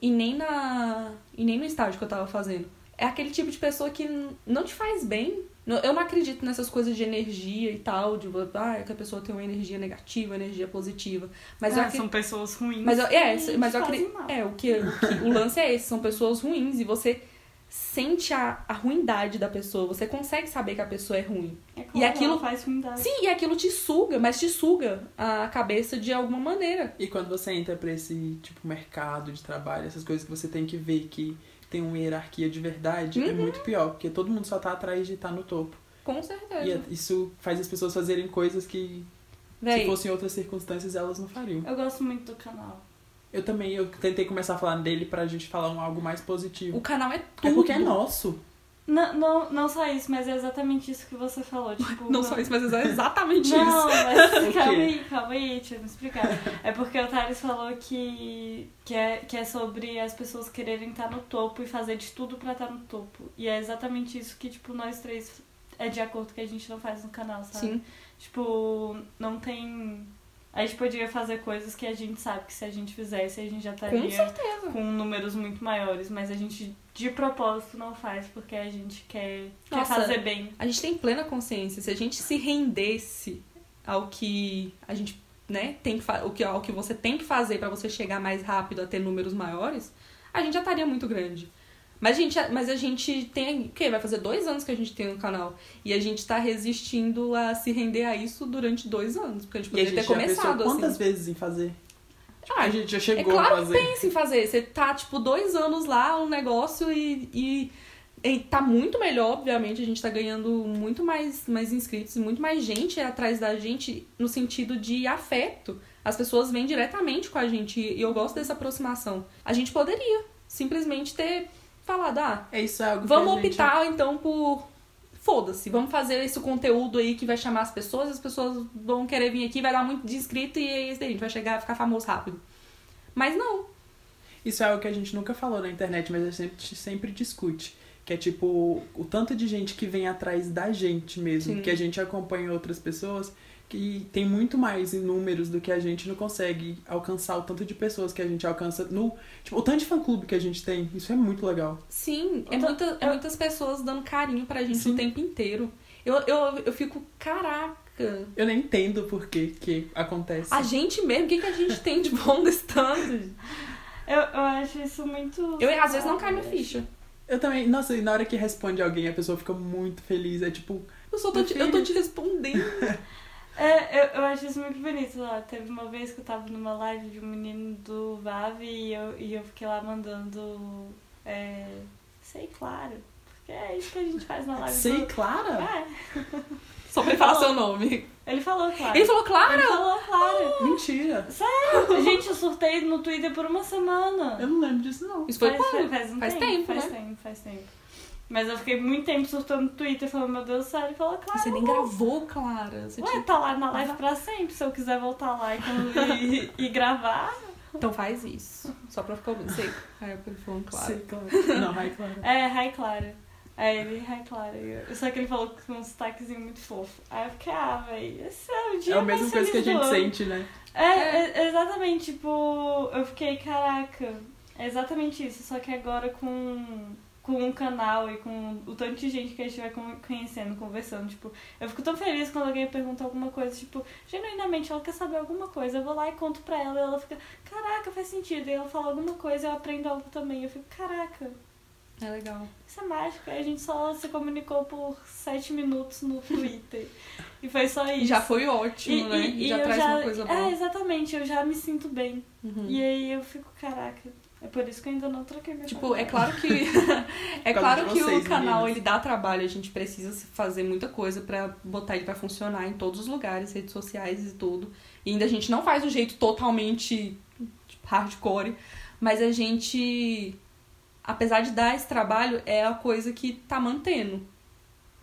e nem, na, e nem no estágio que eu tava fazendo. É aquele tipo de pessoa que não te faz bem. Não- Eu não acredito nessas coisas de energia e tal, de ah, que a pessoa tem uma energia negativa, energia positiva. Mas eu Ah, acre- são pessoas ruins. mas eu, é, mas eu acredito. mal. É, o que, o que- o lance é esse, são pessoas ruins e você sente a, a ruindade da pessoa, você consegue saber que a pessoa é ruim. É E aquilo- ela faz ruindade. Sim, e aquilo te suga, mas te suga a cabeça de alguma maneira. E quando você entra pra esse, tipo, mercado de trabalho, essas coisas que você tem que ver que tem uma hierarquia de verdade, é Uhum. muito pior. Porque todo mundo só tá atrás de estar no topo. Com certeza. E é- isso faz as pessoas fazerem coisas que, se Véi, fossem outras circunstâncias, elas não fariam. Eu gosto muito do canal. Eu também, eu tentei começar a falar dele pra gente falar um, algo mais positivo. o canal é tudo. É porque é nosso. Não, não, não só isso, mas é exatamente isso que você falou. Tipo, Não só isso, mas é exatamente Não, isso. mas O calma aí, calma aí, deixa eu me explicar. É porque o Thales falou que, que, é, que é sobre as pessoas quererem estar no topo e fazer de tudo pra estar no topo. E é exatamente isso que, tipo, nós três é de acordo que a gente não faz no canal, sabe? Sim. Tipo, não tem. A gente poderia fazer coisas que a gente sabe que se a gente fizesse, a gente já Com estaria certeza. com números muito maiores, mas a gente de propósito não faz porque a gente quer, quer Nossa. fazer bem. A gente tem plena consciência. Se a gente se rendesse ao que a gente, né, tem que o que ao que você tem que fazer pra você chegar mais rápido a ter números maiores, a gente já estaria muito grande. Mas a gente, mas a gente tem, o quê? Vai fazer dois anos que a gente tem no canal. E a gente tá resistindo a se render a isso durante dois anos. Porque a gente E a poderia gente ter começado quantas assim. vezes em fazer? Ah, a gente já é chegou claro a que fazer. pensa em fazer. Você tá, tipo, dois anos lá, um negócio e, e, e tá muito melhor, obviamente. A gente tá ganhando muito mais, mais inscritos e muito mais gente atrás da gente no sentido de afeto. As pessoas vêm diretamente com a gente e eu gosto dessa aproximação. A gente poderia simplesmente ter falado, ah, É isso, é algo que vamos gente- optar então por. Foda-se, vamos fazer esse conteúdo aí que vai chamar as pessoas, as pessoas vão querer vir aqui, vai dar muito de inscrito e é isso daí, a gente vai chegar a ficar famoso rápido. Mas não. Isso é algo que a gente nunca falou na internet, mas a gente sempre discute. Que é tipo, o tanto de gente que vem atrás da gente mesmo, Sim. que a gente acompanha outras pessoas, que tem muito mais em números do que a gente não consegue alcançar o tanto de pessoas que a gente alcança no. Tipo, o tanto de fã-clube que a gente tem. Isso é muito legal. Sim, é, tô- muita- é eu- muitas pessoas dando carinho pra gente Sim. o tempo inteiro. Eu, eu, eu fico, caraca. Eu nem entendo por que que acontece. A gente mesmo, o que, que a gente tem de bom desse tanto? Eu, eu acho isso muito. Eu, às vezes, não cai minha ficha. Eu também, nossa, e na hora que responde alguém, a pessoa fica muito feliz. É tipo, Eu só tô, te, eu tô te respondendo. É, eu, eu acho isso muito bonito lá. Teve uma vez que eu tava numa live de um menino do Vave e eu, e eu fiquei lá mandando. É, sei, claro. Porque é isso que a gente faz na live. sei, do... Clara? É, Só pra ele falar seu nome. ele falou, claro. Ele falou, claro! Ele falou, claro. Mentira. Gente, eu surtei no Twitter por uma semana. Eu não lembro disso, não. Isso foi faz, quando? faz, um Faz tempo, tempo, faz né? tempo, faz tempo. Mas eu fiquei muito tempo surtando no Twitter, falando, meu Deus do céu, ele falou, claro. Você nem gravou, Clara. Você Ué, tinha- tá lá na live pra sempre, se eu quiser voltar lá e, e, e gravar. Então faz isso. Só pra ficar ouvindo. Sei. Aí eu falando, claro. Sei, Clara. Não, vai, Clara. É, Rai Clara. Aí ele, Rai Clara. Só que ele falou com um sotaquezinho muito fofo. Aí eu fiquei, ah, velho, esse é o dia É a mesma coisa que a gente sente, né? É, é, exatamente, tipo, eu fiquei, caraca, é exatamente isso, só que agora com, com um canal e com o tanto de gente que a gente vai con- conhecendo, conversando, tipo, eu fico tão feliz quando alguém pergunta alguma coisa, tipo, genuinamente ela quer saber alguma coisa, eu vou lá e conto pra ela e ela fica, caraca, faz sentido, e ela fala alguma coisa eu aprendo algo também, eu fico, caraca, É legal. isso é mágico, aí a gente só se comunicou por sete minutos no Twitter, e foi só isso. E já foi ótimo, né? E, já traz uma coisa boa. É, exatamente, eu já me sinto bem. Uhum. E aí eu fico, caraca, é por isso que eu ainda não troquei meu Tipo, é claro que é claro que o vocês, canal meninas. ele dá trabalho, a gente precisa fazer muita coisa pra botar ele pra funcionar em todos os lugares, redes sociais e tudo. E ainda a gente não faz do jeito totalmente tipo, hardcore, mas a gente apesar de dar esse trabalho é a coisa que tá mantendo.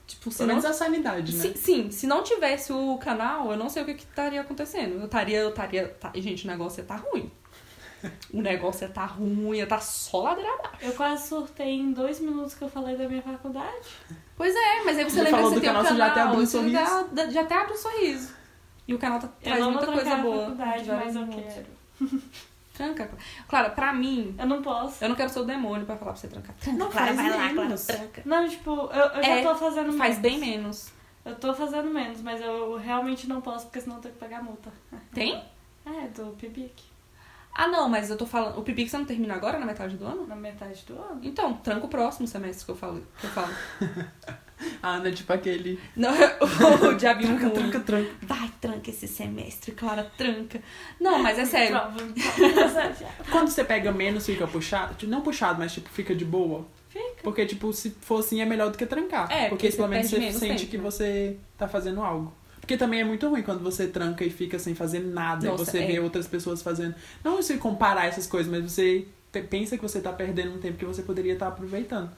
Tipo, se Pelo não menos a sanidade, né? Sim, sim, se não tivesse o canal, eu não sei o que, que estaria acontecendo. Eu estaria, eu estaria. tá- Gente, o negócio ia tá ruim. O negócio ia tá ruim, ia tá só ladeira abaixo. Eu quase surtei em dois minutos que eu falei da minha faculdade. Pois é, mas aí você Você lembra que você tem canal, canal, já até abriu um você já, já até abre um sorriso. E o canal tá, Eu traz não muita vou coisa trancar a boa. faculdade, de vários mas eu quero. Tranca. Claro, pra mim, Eu não posso. eu não quero ser o demônio pra falar pra você trancar. Tranca, Não, Clara, faz vai lá, menos. Clara, tranca. Não, tipo, eu, eu já É, tô fazendo Faz menos. bem menos. Eu tô fazendo menos, mas eu realmente não posso, porque senão eu tenho que pagar multa. Tem? É, do PIBIC, Ah, não, mas eu tô falando. O pipi que você não termina agora, na metade do ano? na metade do ano. Então, tranca o próximo semestre que eu falo. Que eu falo. A Ana, tipo aquele. Não, o diabinho Tranca, ruim. tranca, tranca. Vai, tranca esse semestre, Clara, tranca. Não, mas é sério. Quando você pega menos, fica puxado. Tipo, Não puxado, mas tipo, fica de boa. Fica. Porque, tipo, se for assim, é melhor do que trancar. É, porque porque pelo menos você sente tempo, que né? você tá fazendo algo. Porque também é muito ruim quando você tranca e fica sem fazer nada. Nossa, e você é. vê outras pessoas fazendo. Não você comparar essas coisas, mas você pe- pensa que você tá perdendo um tempo que você poderia estar aproveitando.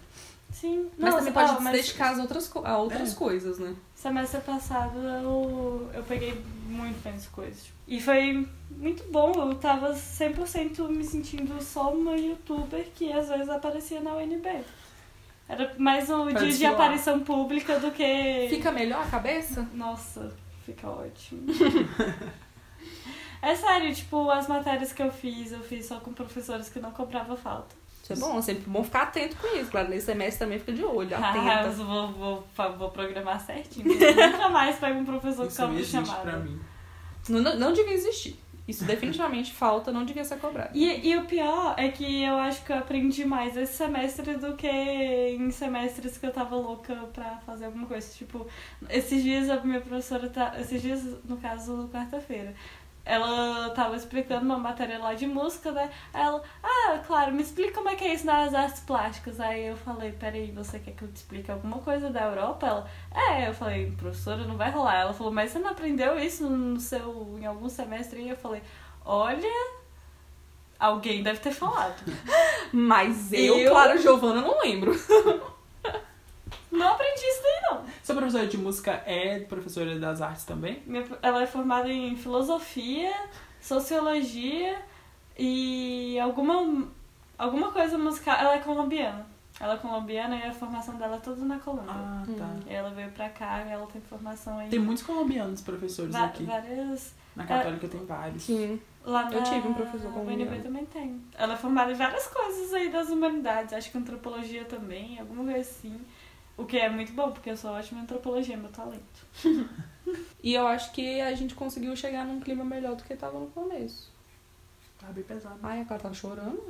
Sim. Mas Não, também pode se mas dedicar às outras, a outras É. coisas, né? Semestre passado eu, eu peguei muito menos coisas. E foi muito bom, eu tava 100% me sentindo só uma youtuber que às vezes aparecia na UNB. Era mais um Pra dia de aparição pública do que. Fica melhor a cabeça? Nossa, fica ótimo. é sério, tipo, as matérias que eu fiz, eu fiz só com professores que não cobravam falta. Isso é bom, é sempre bom ficar atento com isso. Claro, nesse semestre também fica de olho, Ah, eu atenta. vou, vou, vou programar certinho. Nunca mais pego um professor que Isso não cobra chamada. pra mim. Não, não, não devia existir. Isso definitivamente falta, não devia ser cobrado. E, e o pior é que eu acho que eu aprendi mais esse semestre do que em semestres que eu tava louca pra fazer alguma coisa. Tipo, esses dias a minha professora tá. Esses dias, no caso, quarta-feira. Ela tava explicando uma matéria lá de música, né? Aí ela, ah, claro, me explica como é que é isso nas artes plásticas. Aí eu falei, peraí, você quer que eu te explique alguma coisa da Europa? Ela, é, eu falei, professora, não vai rolar. Ela falou, mas você não aprendeu isso no seu, em algum semestre? E eu falei, olha, Alguém deve ter falado. Mas eu, Eu? Clara Giovana, não lembro. Não aprendi isso daí, não. Sua professora de música é professora das artes também? Minha- ela é formada em filosofia, sociologia e alguma, alguma coisa musical. Ela é colombiana. Ela é colombiana e a formação dela é toda na Colômbia. Ah, tá. Hum. Ela veio pra cá e ela tem formação em Tem muitos colombianos professores va- aqui. várias. Na Católica tem vários. Sim. Lá na Eu tive um professor colombiano. UNB também tem. Ela é formada em várias coisas aí das humanidades. Acho que antropologia também, alguma coisa assim. O que é muito bom, porque eu sou ótima em antropologia, é meu talento. E eu acho que a gente conseguiu chegar num clima melhor do que tava no começo. Tá bem pesado. Ai, a Clara tava chorando.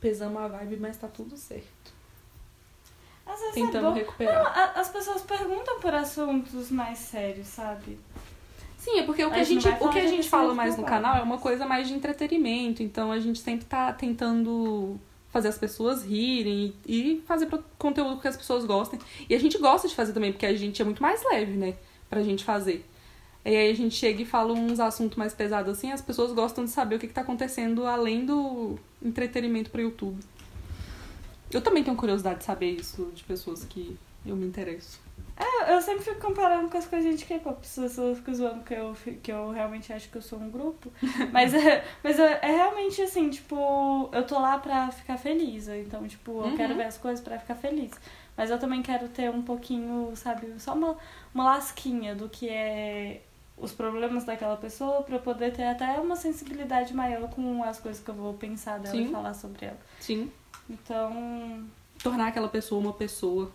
Pesamos a vibe, mas tá tudo certo. Às vezes é Tentando bom. recuperar. Não, a- as pessoas perguntam por assuntos mais sérios, sabe? Sim, é porque o que A a gente o que a gente fala mais no canal é uma coisa mais de entretenimento. Então a gente sempre tá tentando fazer as pessoas rirem e fazer conteúdo que as pessoas gostem. E a gente gosta de fazer também, porque a gente é muito mais leve, né? Pra gente fazer. E aí a gente chega e fala uns assuntos mais pesados assim, as pessoas gostam de saber o que, que tá acontecendo além do entretenimento pro YouTube. Eu também tenho curiosidade de saber isso de pessoas que eu me interesso. Eu, eu sempre fico comparando com as coisas de K-pop. As pessoas ficam zoando que eu, que eu realmente acho que eu sou um grupo. Mas, é, mas é, é realmente assim, tipo, eu tô lá pra ficar feliz. Então, tipo, eu Uhum. quero ver as coisas pra ficar feliz. Mas eu também quero ter um pouquinho, sabe, só uma, uma lasquinha do que é os problemas daquela pessoa pra eu poder ter até uma sensibilidade maior com as coisas que eu vou pensar dela Sim. e falar sobre ela. Sim. Então, Tornar aquela pessoa uma pessoa.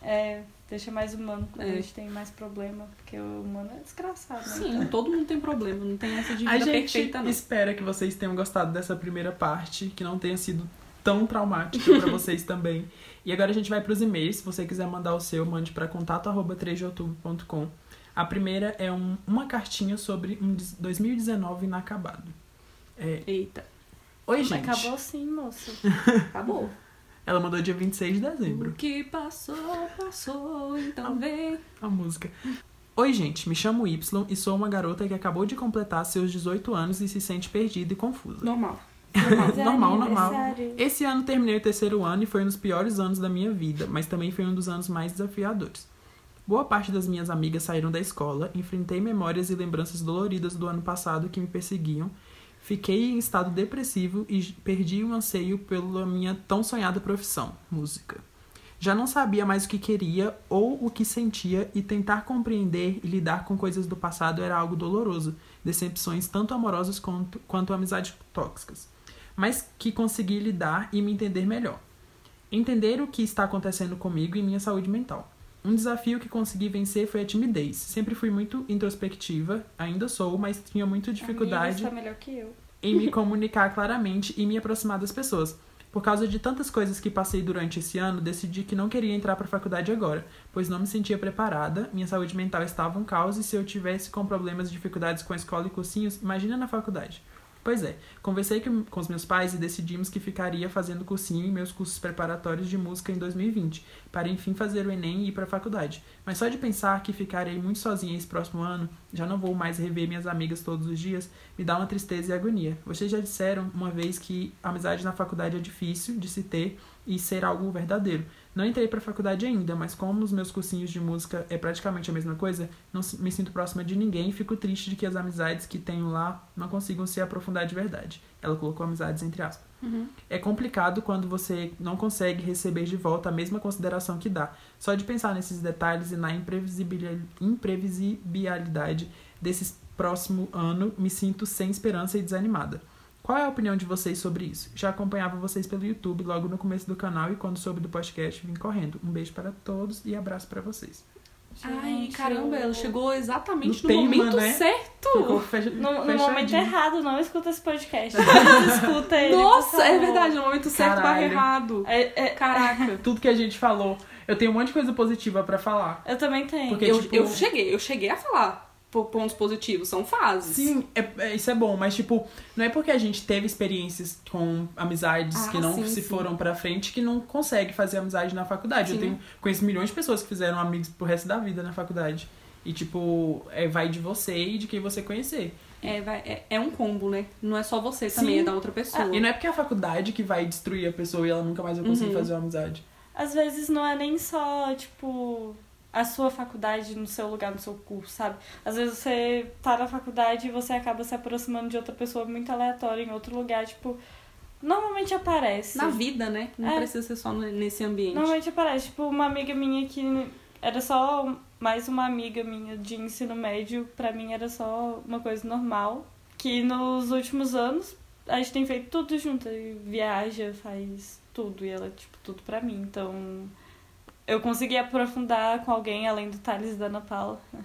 é, deixa mais humano quando É. a gente tem mais problema, porque o humano é desgraçado, né? Sim, Então, todo mundo tem problema, não tem essa de A vida gente perfeita, não. espera que vocês tenham gostado dessa primeira parte, que não tenha sido tão traumática pra vocês também. E agora a gente vai pros e-mails. Se você quiser mandar o seu, mande pra contato@3deoutubro.com. A primeira é um- uma cartinha sobre um des- 2019 inacabado. É, Eita, Oi, gente. Acabou sim, moço. acabou. Ela mandou dia 26 de dezembro. O que passou, passou, então vem. A música. Oi, gente. Me chamo Y e sou uma garota que acabou de completar seus 18 anos e se sente perdida e confusa. Normal. Mas é Normal, normal. aniversário. Esse ano terminei o terceiro ano e foi um dos piores anos da minha vida, mas também foi um dos anos mais desafiadores. Boa parte das minhas amigas saíram da escola, enfrentei memórias e lembranças doloridas do ano passado que me perseguiam, fiquei em estado depressivo e perdi o anseio pela minha tão sonhada profissão, música. Já não sabia mais o que queria ou o que sentia e tentar compreender e lidar com coisas do passado era algo doloroso, decepções tanto amorosas quanto, quanto amizades tóxicas mas que consegui lidar e me entender melhor. Entender o que está acontecendo comigo e minha saúde mental. Um desafio que consegui vencer foi a timidez. Sempre fui muito introspectiva, ainda sou, mas tinha muita dificuldade eu. em me comunicar claramente e me aproximar das pessoas. Por causa de tantas coisas que passei durante esse ano, decidi que não queria entrar para a faculdade agora, pois não me sentia preparada, minha saúde mental estava um caos e se eu tivesse com problemas e dificuldades com a escola e cursinhos, imagina na faculdade. Pois é, conversei com, os meus pais e decidimos que ficaria fazendo cursinho em meus cursos preparatórios de música em 2020, para enfim fazer o Enem e ir para a faculdade. Mas só de pensar que ficarei muito sozinha esse próximo ano, já não vou mais rever minhas amigas todos os dias, me dá uma tristeza e agonia. Vocês já disseram uma vez que a amizade na faculdade é difícil de se ter e ser algo verdadeiro. Não entrei para a faculdade ainda, mas como os meus cursinhos de música é praticamente a mesma coisa, não me sinto próxima de ninguém e fico triste de que as amizades que tenho lá não consigam se aprofundar de verdade. Ela colocou amizades entre aspas. Uhum. É complicado quando você não consegue receber de volta a mesma consideração que dá. Só de pensar nesses detalhes e na imprevisibili- imprevisibilidade desse próximo ano, me sinto sem esperança e desanimada. Qual é a opinião de vocês sobre isso? Já acompanhava vocês pelo YouTube logo no começo do canal e quando soube do podcast vim correndo. Um beijo para todos e abraço para vocês. Ai, caramba, eu- ela chegou exatamente No no, tema, momento né? certo. Fecha, No, no momento errado, não escuta esse podcast. Não escuta ele. Nossa, é verdade, no momento certo barra Caralho. errado. É- é- Caraca. Tudo que a gente falou. Eu tenho um monte de coisa positiva para falar. eu também tenho. Porque- eu, tipo- eu cheguei, eu cheguei a falar pontos positivos, são fases. Sim, é, é- isso é bom, mas tipo, não é porque a gente teve experiências com amizades Ah, que não sim, se sim. foram pra frente que não consegue fazer amizade na faculdade. Eu Sim. tenho conheço milhões de pessoas que fizeram amigos pro resto da vida na faculdade. E, tipo, é, vai de você e de quem você conhecer. É, vai, é, é um combo, né? Não é só você também, Sim. é da outra pessoa. E não é porque é a faculdade que vai destruir a pessoa e ela nunca mais vai conseguir Uhum. fazer uma amizade. Às vezes não é nem só, tipo, a sua faculdade no seu lugar, no seu curso, sabe? Às vezes você tá na faculdade e você acaba se aproximando de outra pessoa muito aleatória em outro lugar, tipo, normalmente aparece. Na vida, né? Não É. precisa ser só nesse ambiente. Normalmente aparece, tipo, uma amiga minha que era só mais uma amiga minha de ensino médio, pra mim era só uma coisa normal. Que nos últimos anos a gente tem feito tudo junto, viaja, faz tudo, e ela, tipo, tudo pra mim. Então eu consegui aprofundar com alguém além do Thales e da Ana Paula.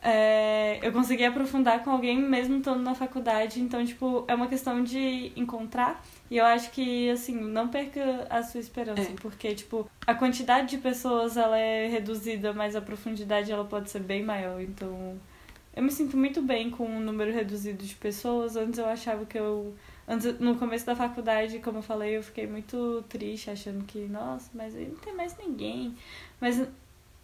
É, eu consegui aprofundar com alguém mesmo estando na faculdade, então, tipo, é uma questão de encontrar e eu acho que, assim, não perca a sua esperança, É. porque, tipo, a quantidade de pessoas, ela é reduzida, mas a profundidade, ela pode ser bem maior. Então, eu me sinto muito bem com um número reduzido de pessoas. Antes eu achava que eu... Antes, no começo da faculdade, como eu falei, eu fiquei muito triste, achando que, nossa, mas aí não tem mais ninguém. Mas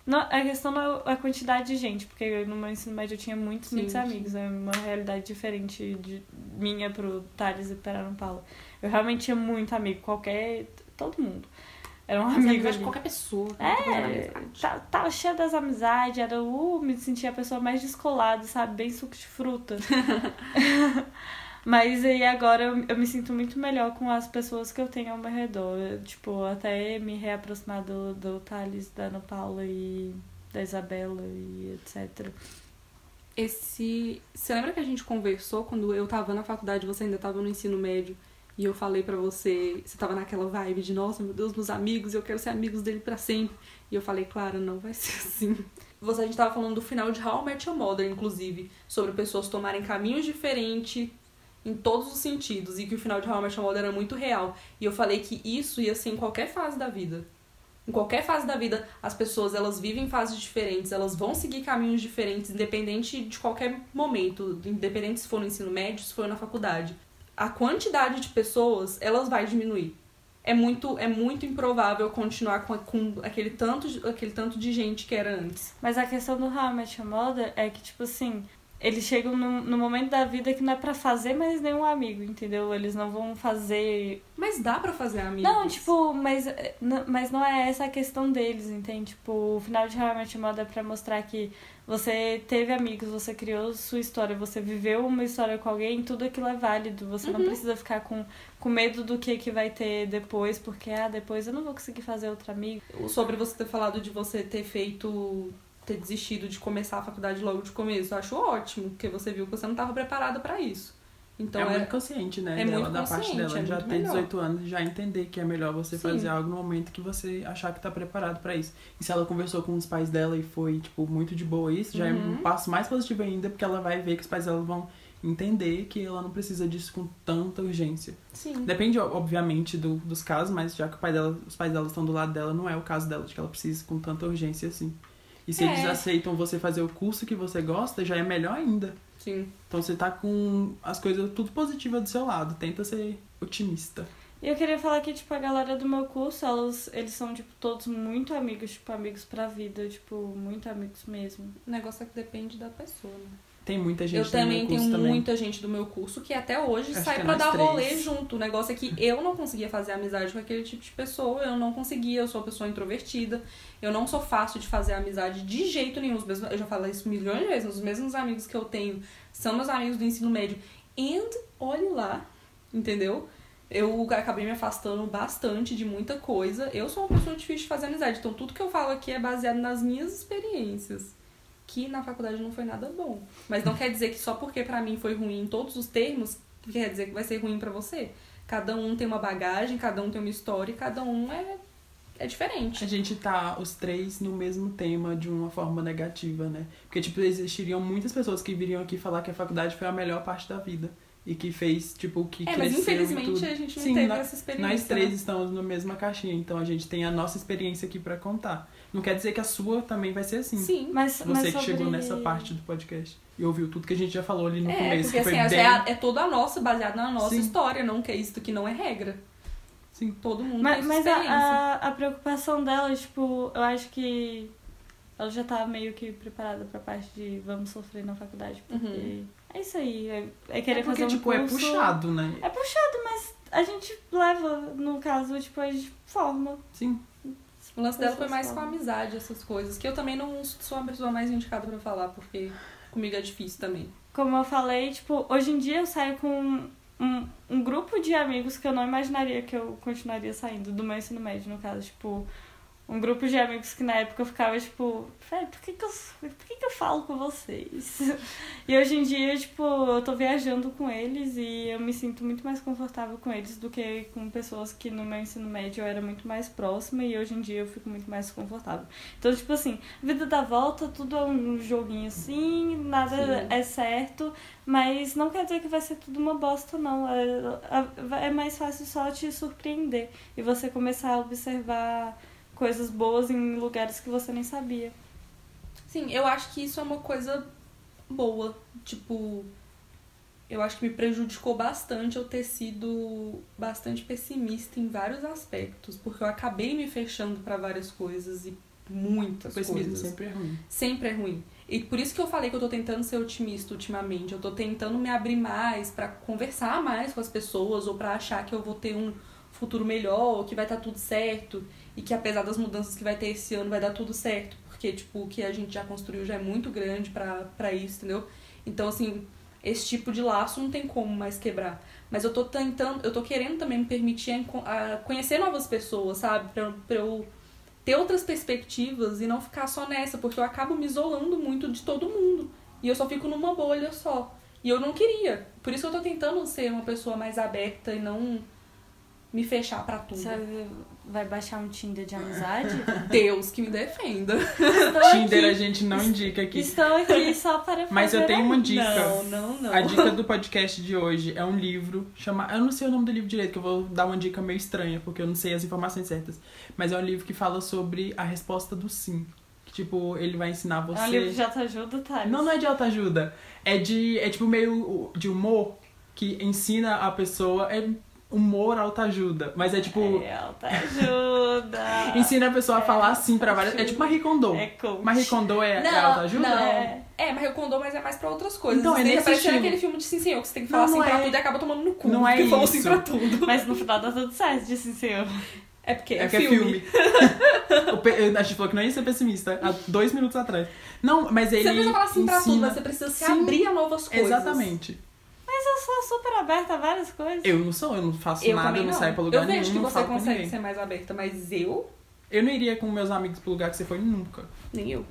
não, a questão não é a quantidade de gente, porque no meu ensino médio eu tinha muitos, Sim, muitos sim. amigos. É uma realidade diferente de minha pro Thales e para Ana Paula. Eu realmente tinha muito amigo, qualquer. todo mundo. Era um amigo. de qualquer pessoa. É, tá- tava cheia das amizades, era uh, me sentia a pessoa mais descolada, sabe? Bem suco de fruta. Mas aí agora eu, eu me sinto muito melhor com as pessoas que eu tenho ao meu redor. Eu, tipo, até me reaproximar do, do Thales, da Ana Paula e da Isabela e etc. Esse. Você lembra que a gente conversou quando eu tava na faculdade, você ainda tava no ensino médio? E eu falei pra você, você tava naquela vibe de, nossa, meu Deus, meus amigos, eu quero ser amigos dele pra sempre. E eu falei, Clara, não vai ser assim. Você, a gente tava falando do final de How I Met Your Mother, inclusive, sobre pessoas tomarem caminhos diferentes em todos os sentidos, e que o final de How I Met era muito real. E eu falei que isso ia ser em qualquer fase da vida. Em qualquer fase da vida, as pessoas elas vivem fases diferentes, elas vão seguir caminhos diferentes, independente de qualquer momento, independente se for no ensino médio, se for na faculdade. A quantidade de pessoas, elas vai diminuir. É muito, é muito improvável continuar com, com aquele, tanto, aquele tanto de gente que era antes. Mas a questão do How I Met Your Mother é que, tipo assim, eles chegam no, no momento da vida que não é pra fazer mais nenhum amigo, entendeu? Eles não vão fazer Mas dá pra fazer amigos. Não, tipo, mas, eh, mas não é essa a questão deles, entende? Tipo, o final de Your Mother é pra mostrar que você teve amigos, você criou sua história, você viveu uma história com alguém, tudo aquilo é válido. Você não Uhum. precisa ficar com, com medo do que, que vai ter depois, porque, ah, depois eu não vou conseguir fazer outro amigo. sobre você ter falado de você ter feito ter desistido de começar a faculdade logo de começo, eu acho ótimo, porque você viu que você não estava preparada pra isso. Então é é, muito consciente, né? é dela, muito da parte dela. é já ter melhor. 18 anos já entender que é melhor você Sim. fazer algo no momento que você achar que tá preparado pra isso. E se ela conversou com os pais dela e foi, tipo, muito de boa isso, já é Uhum. um passo mais positivo ainda, porque ela vai ver que os pais dela vão entender que ela não precisa disso com tanta urgência. sim. Depende, obviamente, do, dos casos, mas já que pai dela, os pais dela estão do lado dela, não é o caso dela, de que ela precisa com tanta urgência assim. E se É. eles aceitam você fazer o curso que você gosta, já é melhor ainda. Sim. Então você tá com as coisas tudo positivas do seu lado. Tenta ser otimista. E eu queria falar que, tipo, a galera do meu curso, elas, eles são, tipo, todos muito amigos, tipo, amigos pra vida, tipo, muito amigos mesmo. O negócio é que depende da pessoa, né? Tem muita gente Eu no também meu tenho curso também. muita gente do meu curso que até hoje Acho sai é pra nós dar três. rolê junto. O negócio é que eu não conseguia fazer amizade com aquele tipo de pessoa, eu não conseguia, eu sou uma pessoa introvertida, eu não sou fácil de fazer amizade de jeito nenhum. Os mesmos, eu já falei isso milhões de vezes, os mesmos amigos que eu tenho são meus amigos do ensino médio. And olhe lá, entendeu? Eu acabei me afastando bastante de muita coisa. Eu sou uma pessoa difícil de fazer amizade, então tudo que eu falo aqui é baseado nas minhas experiências que na faculdade não foi nada bom. Mas não quer dizer que só porque pra mim foi ruim em todos os termos, quer dizer que vai ser ruim pra você. Cada um tem uma bagagem, cada um tem uma história e cada um é, é diferente. A gente tá os três no mesmo tema de uma forma negativa, né? Porque, tipo, existiriam muitas pessoas que viriam aqui falar que a faculdade foi a melhor parte da vida. E que fez, tipo, o que É, mas cresceu infelizmente a gente não Sim, teve nó- essa experiência. Nós três né? estamos na mesma caixinha, então a gente tem a nossa experiência aqui pra contar. Não quer dizer que a sua também vai ser assim. Sim. Mas, Você mas que sobre... chegou nessa parte do podcast e ouviu tudo que a gente já falou ali no É, começo, porque que foi assim, essa bem... é, a- é toda a nossa, baseada na nossa Sim. história, não que é isso que não é regra. Sim. Todo mundo Mas, tem mas a, a, a preocupação dela, tipo, eu acho que ela já tá meio que preparada pra parte de vamos sofrer na faculdade, porque Uhum. é isso aí, é, é querer É porque, fazer um tipo, é curso... puxado, né? É puxado, mas a gente leva, no caso, tipo, a gente forma. Sim. O lance dela foi mais com amizade, essas coisas. Que eu também não sou a pessoa mais indicada pra falar, porque comigo é difícil também. Como eu falei, tipo, hoje em dia eu saio com um, um grupo de amigos que eu não imaginaria que eu continuaria saindo, do meu ensino médio, no caso, tipo, um grupo de amigos que na época eu ficava, tipo, por que que eu, por que que eu falo com vocês? E hoje em dia, tipo, eu tô viajando com eles e eu me sinto muito mais confortável com eles do que com pessoas que no meu ensino médio eu era muito mais próxima e hoje em dia eu fico muito mais confortável. Então, tipo assim, vida dá volta, tudo é um joguinho assim, nada Sim. é certo, mas não quer dizer que vai ser tudo uma bosta, não. É, é mais fácil só te surpreender e você começar a observar coisas boas em lugares que você nem sabia. Sim, eu acho que isso é uma coisa boa. Tipo, eu acho que me prejudicou bastante eu ter sido bastante pessimista em vários aspectos, porque eu acabei me fechando pra várias coisas e O muitas pessimismo coisas. sempre é ruim. Sempre é ruim. E por isso que eu falei que eu tô tentando ser otimista ultimamente. Eu tô tentando me abrir mais pra conversar mais com as pessoas ou pra achar que eu vou ter um futuro melhor, ou que vai estar tudo certo e que apesar das mudanças que vai ter esse ano vai dar tudo certo, porque tipo, o que a gente já construiu já é muito grande pra isso, entendeu? Então assim, esse tipo de laço não tem como mais quebrar. Mas eu tô tentando, eu tô querendo também me permitir a a conhecer novas pessoas, sabe? Pra, pra eu ter outras perspectivas e não ficar só nessa, porque eu acabo me isolando muito de todo mundo. E eu só fico numa bolha só. E eu não queria. Por isso que eu tô tentando ser uma pessoa mais aberta e não me fechar pra tudo. Você vai baixar um Tinder de amizade? Deus que me defenda. Estou Tinder a aqui, gente não indica aqui. estou aqui só para Mas eu tenho uma dica. Não, não, não. A dica do podcast de hoje é um livro chamado. Eu não sei o nome do livro direito, que eu vou dar uma dica meio estranha, porque eu não sei as informações certas. Mas é um livro que fala sobre a resposta do sim. Que, tipo, ele vai ensinar você. É um livro de autoajuda, Thales? Não, não é de autoajuda. É de. É tipo meio de humor que ensina a pessoa. É humor autoajuda. Mas é tipo. É autoajuda. Ensina a pessoa a falar assim pra várias. É tipo Marie Kondo. É coach. Marie Kondo é, é Não, autoajuda? não. É. É, mas eu condou, mas é mais pra outras coisas. Então, é Isso daí nesse estilo. aquele filme de sim senhor, que você tem que Não, falar assim não pra é. tudo e acaba tomando no cu. Não é porque falou assim isso. pra tudo. Mas no final dá tudo certo, disse o senhor. É porque É é, que é filme. filme. O pe- a gente falou que não ia ser pessimista há dois minutos atrás. Não, mas ele. Você precisa falar assim pra tudo, ensina- você precisa se Sim. abrir a novas coisas. Exatamente. Mas eu sou super aberta a várias coisas. Eu não sou, eu não faço Eu nada, eu não, não. saio pra lugar eu nenhum, vejo que você consegue ser mais aberta, mas eu, Eu não iria com meus amigos pro lugar que você foi nunca. nem eu.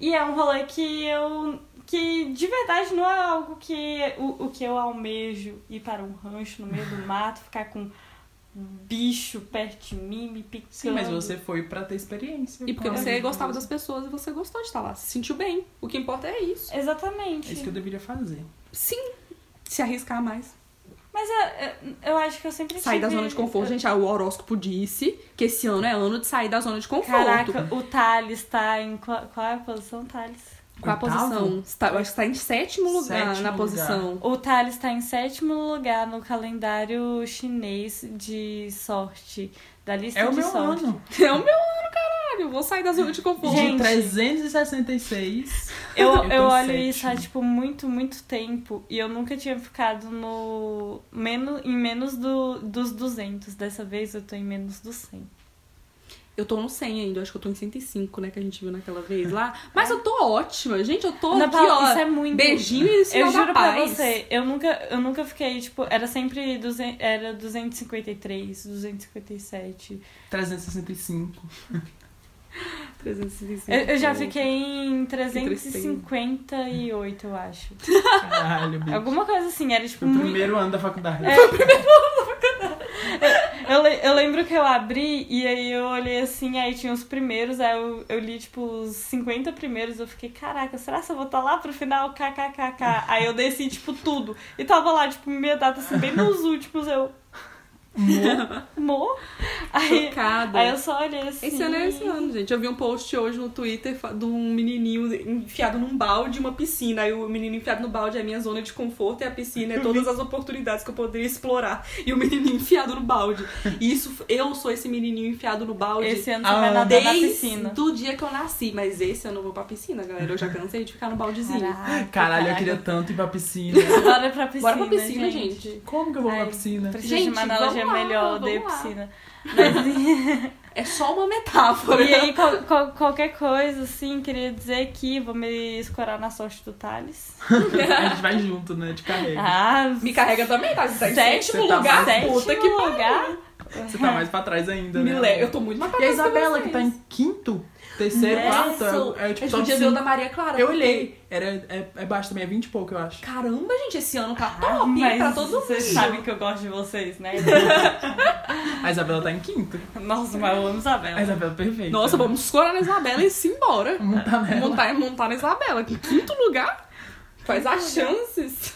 E é um rolê que eu. que de verdade não é algo que. o, o que eu almejo ir para um rancho no meio do mato, ficar com um bicho perto de mim, me picando. Sim, mas você foi pra ter experiência. E porque você gostava das pessoas e você gostou de estar lá. Se sentiu bem. O que importa é isso. Exatamente. É isso que eu deveria fazer. Sim. Se arriscar mais. Mas eu, eu, eu acho que eu sempre Sair da tive- zona de conforto, eu- gente. ah, O horóscopo disse que esse ano é ano de sair da zona de conforto. Caraca, o Thales tá em. Qual, qual é a posição, Thales? Qual a posição? Está, eu acho que está em sétimo lugar Sétimo na lugar. posição. O Thales está em sétimo lugar no calendário chinês de sorte. Da lista É o de meu sorte. ano. É o meu ano, caralho. Eu Vou sair da zona de conforto. Gente. De 366. Eu, Eu eu, olho sétimo. isso há, tipo, muito, muito tempo. E eu nunca tinha ficado no... Menos, em menos do, dos 200. Dessa vez eu tô em menos dos 100. Eu tô no 100 ainda, acho que eu tô em 105, né, que a gente viu naquela vez lá. Mas eu tô ótima, gente, eu tô Ana aqui, ó. isso é muito... Beijinho e sinal Eu juro pra você, eu nunca, eu nunca fiquei, tipo, era sempre 200, era 253, 257. 365. 365. Eu, eu já fiquei em 358, eu acho. Caralho, bicho. Alguma coisa assim, era tipo Foi o muito. primeiro ano da faculdade. É. Eu, le- eu lembro que eu abri e aí eu olhei assim, aí tinha os primeiros, aí eu, eu li tipo os 50 primeiros, eu fiquei, caraca, será que eu vou estar lá pro final? KKKK. Aí eu desci, tipo, tudo. E tava lá, tipo, minha data assim, bem nos últimos, eu. Mo. Aí, Chocada. aí eu só olhei assim. Esse ano é esse ano, gente. Eu vi um post hoje no Twitter de um menininho enfiado num balde e uma piscina. Aí o menino enfiado no balde é a minha zona de conforto e a piscina é todas as oportunidades que eu poderia explorar. E o menininho enfiado no balde. E isso, eu sou esse menininho enfiado no balde. Esse ano você Ah, vai nadar na Desde piscina. do dia que eu nasci, mas esse ano eu vou pra piscina, galera. Eu já cansei de ficar no baldezinho. Caraca, Caralho, eu queria tanto ir pra piscina. Bora pra piscina. Bora pra piscina, gente. Como que eu vou Ai, pra piscina? Precisa Gente, de uma analogia lá, melhor, odeio lá. piscina. Mas, É só uma metáfora. e aí, qual- qual- qualquer coisa, assim, queria dizer que vou me escorar na sorte do Thales. A gente vai junto, né? De carrega. Ah, Me carrega também, tá? Você tá em sétimo tá lugar, sétimo puta que pariu. lugar. Você tá mais pra trás ainda, Me né? le- Eu tô muito mais pra E a trás que Isabela, que tá em quinto, terceiro, Né? quarto, é, é A tipo gente top podia ver o da. Maria Clara. Eu porque- olhei, era, é, é baixo também, é 20 e pouco, eu acho. Caramba, gente, esse ano tá top Ah, Mas pra todo mundo. vocês sabem que eu gosto de vocês, né? A Isabela tá em quinto. Nossa, mas eu amo A Isabela. Isabela é perfeita. Nossa, vamos escorar na Isabela e se embora. montar nela. montar, montar na Isabela. Que quinto lugar? Quais as chances?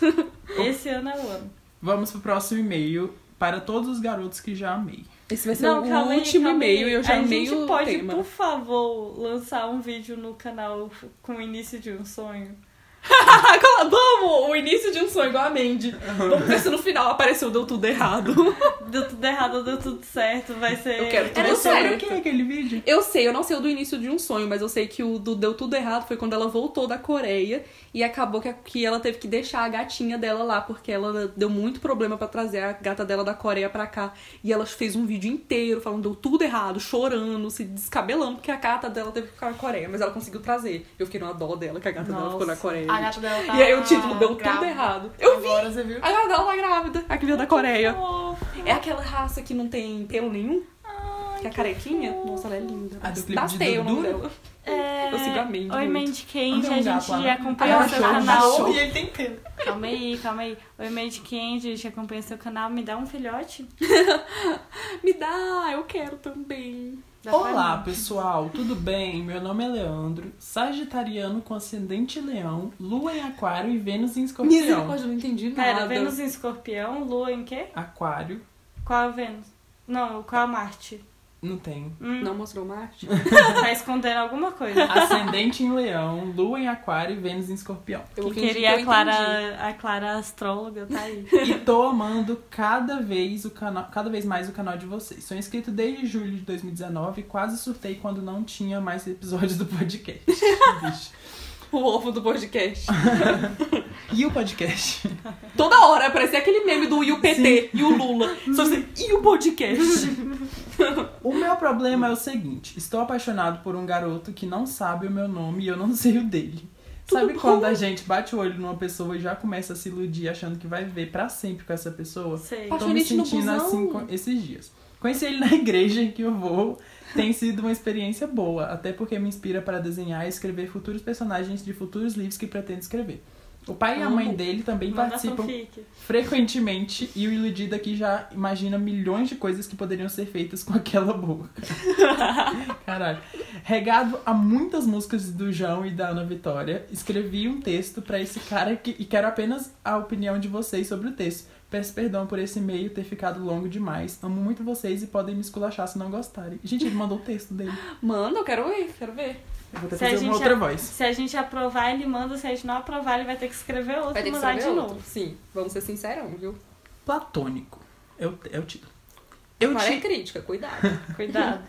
Esse ano é o ano. Vamos pro próximo e-mail para todos os garotos que já amei. Esse vai ser Não, o calma último aí. e-mail e eu já A amei gente pode, tema. por favor, lançar um vídeo no canal com o início de um sonho? Vamos! O início de um sonho igual a Mandy. Vamos ver se no final apareceu deu tudo errado. Deu tudo errado, deu tudo certo, vai ser... Eu quero tudo Era certo. sobre o que aquele vídeo? Eu sei, eu não sei o do início de um sonho, mas eu sei que o do deu tudo errado foi quando ela voltou da Coreia e acabou que, que ela teve que deixar a gatinha dela lá, porque ela deu muito problema pra trazer a gata dela da Coreia pra cá. E ela fez um vídeo inteiro falando deu tudo errado, chorando, se descabelando, porque a gata dela teve que ficar na Coreia, mas ela conseguiu trazer. Eu fiquei numa dó dela, que a gata dela ficou na Coreia. A gente. gata dela tá E aí o título deu tudo grávida. errado. Eu vi! Agora você viu? A gata dela tá grávida, a que veio da Coreia. Fofo. É aquela raça que não tem pelo nenhum, Ai, que é carequinha. Nossa, ela é linda. A do clipe de o nome dela. É... Eu sigo a Mandy Oi. Mandy Candy, a gente acompanha Ah, o seu canal. achou. E ele tem pelo. Calma aí, calma aí. Oi, Mandy Candy, a gente acompanha o seu canal. Me dá um filhote? Me dá, eu quero também. Pra Olá, mim. pessoal, tudo bem? Meu nome é Leandro, sagitariano com ascendente leão, lua em aquário e Vênus em escorpião. Misericórdia, eu não entendi nada. Pera, Vênus em escorpião, Lua em quê? Aquário, Qual é o Vênus? Não, qual é o Marte? Não tem. Hum, Não mostrou Marte? tá escondendo alguma coisa. Ascendente em leão, lua em aquário e Vênus em escorpião. Eu que fingi queria eu a Clara, a Clara astróloga, tá aí. E tô amando cada vez o canal, cada vez mais o canal de vocês. Sou inscrito desde julho de 2019 e quase surtei quando não tinha mais episódios do podcast. Bicho. O ovo do podcast. E o podcast? Toda hora parecia aquele meme do e o PT e o Lula. Só assim, e o podcast? O meu problema é o seguinte: estou apaixonado por um garoto que não sabe o meu nome e eu não sei o dele. Tudo Sabe bom? quando a gente bate o olho numa pessoa e já começa a se iludir achando que vai viver pra sempre com essa pessoa? Sei. Tô me sentindo assim esses dias. Conheci ele na igreja que eu vou. Tem sido uma experiência boa, até porque me inspira para desenhar e escrever futuros personagens de futuros livros que pretendo escrever. O pai e a mãe dele também Manda participam frequentemente e o iludido aqui já imagina milhões de coisas que poderiam ser feitas com aquela boca. Caralho. Regado a muitas músicas do João e da Ana Vitória, escrevi um texto pra esse cara que, e quero apenas a opinião de vocês sobre o texto. Peço perdão por esse e-mail ter ficado longo demais. Amo muito vocês e podem me esculachar se não gostarem. Gente, ele mandou o texto dele. Manda, eu quero ver, quero ver. Eu vou ter que Se a fazer uma gente outra a- voz. Se a gente aprovar, ele manda. Se a gente não aprovar, ele vai ter que escrever outro Vai ter e mandar de outro. novo. Sim, vamos ser sincerão, viu? Platônico. É o, é o título. Eu Para te, é crítica, cuidado. Cuidado.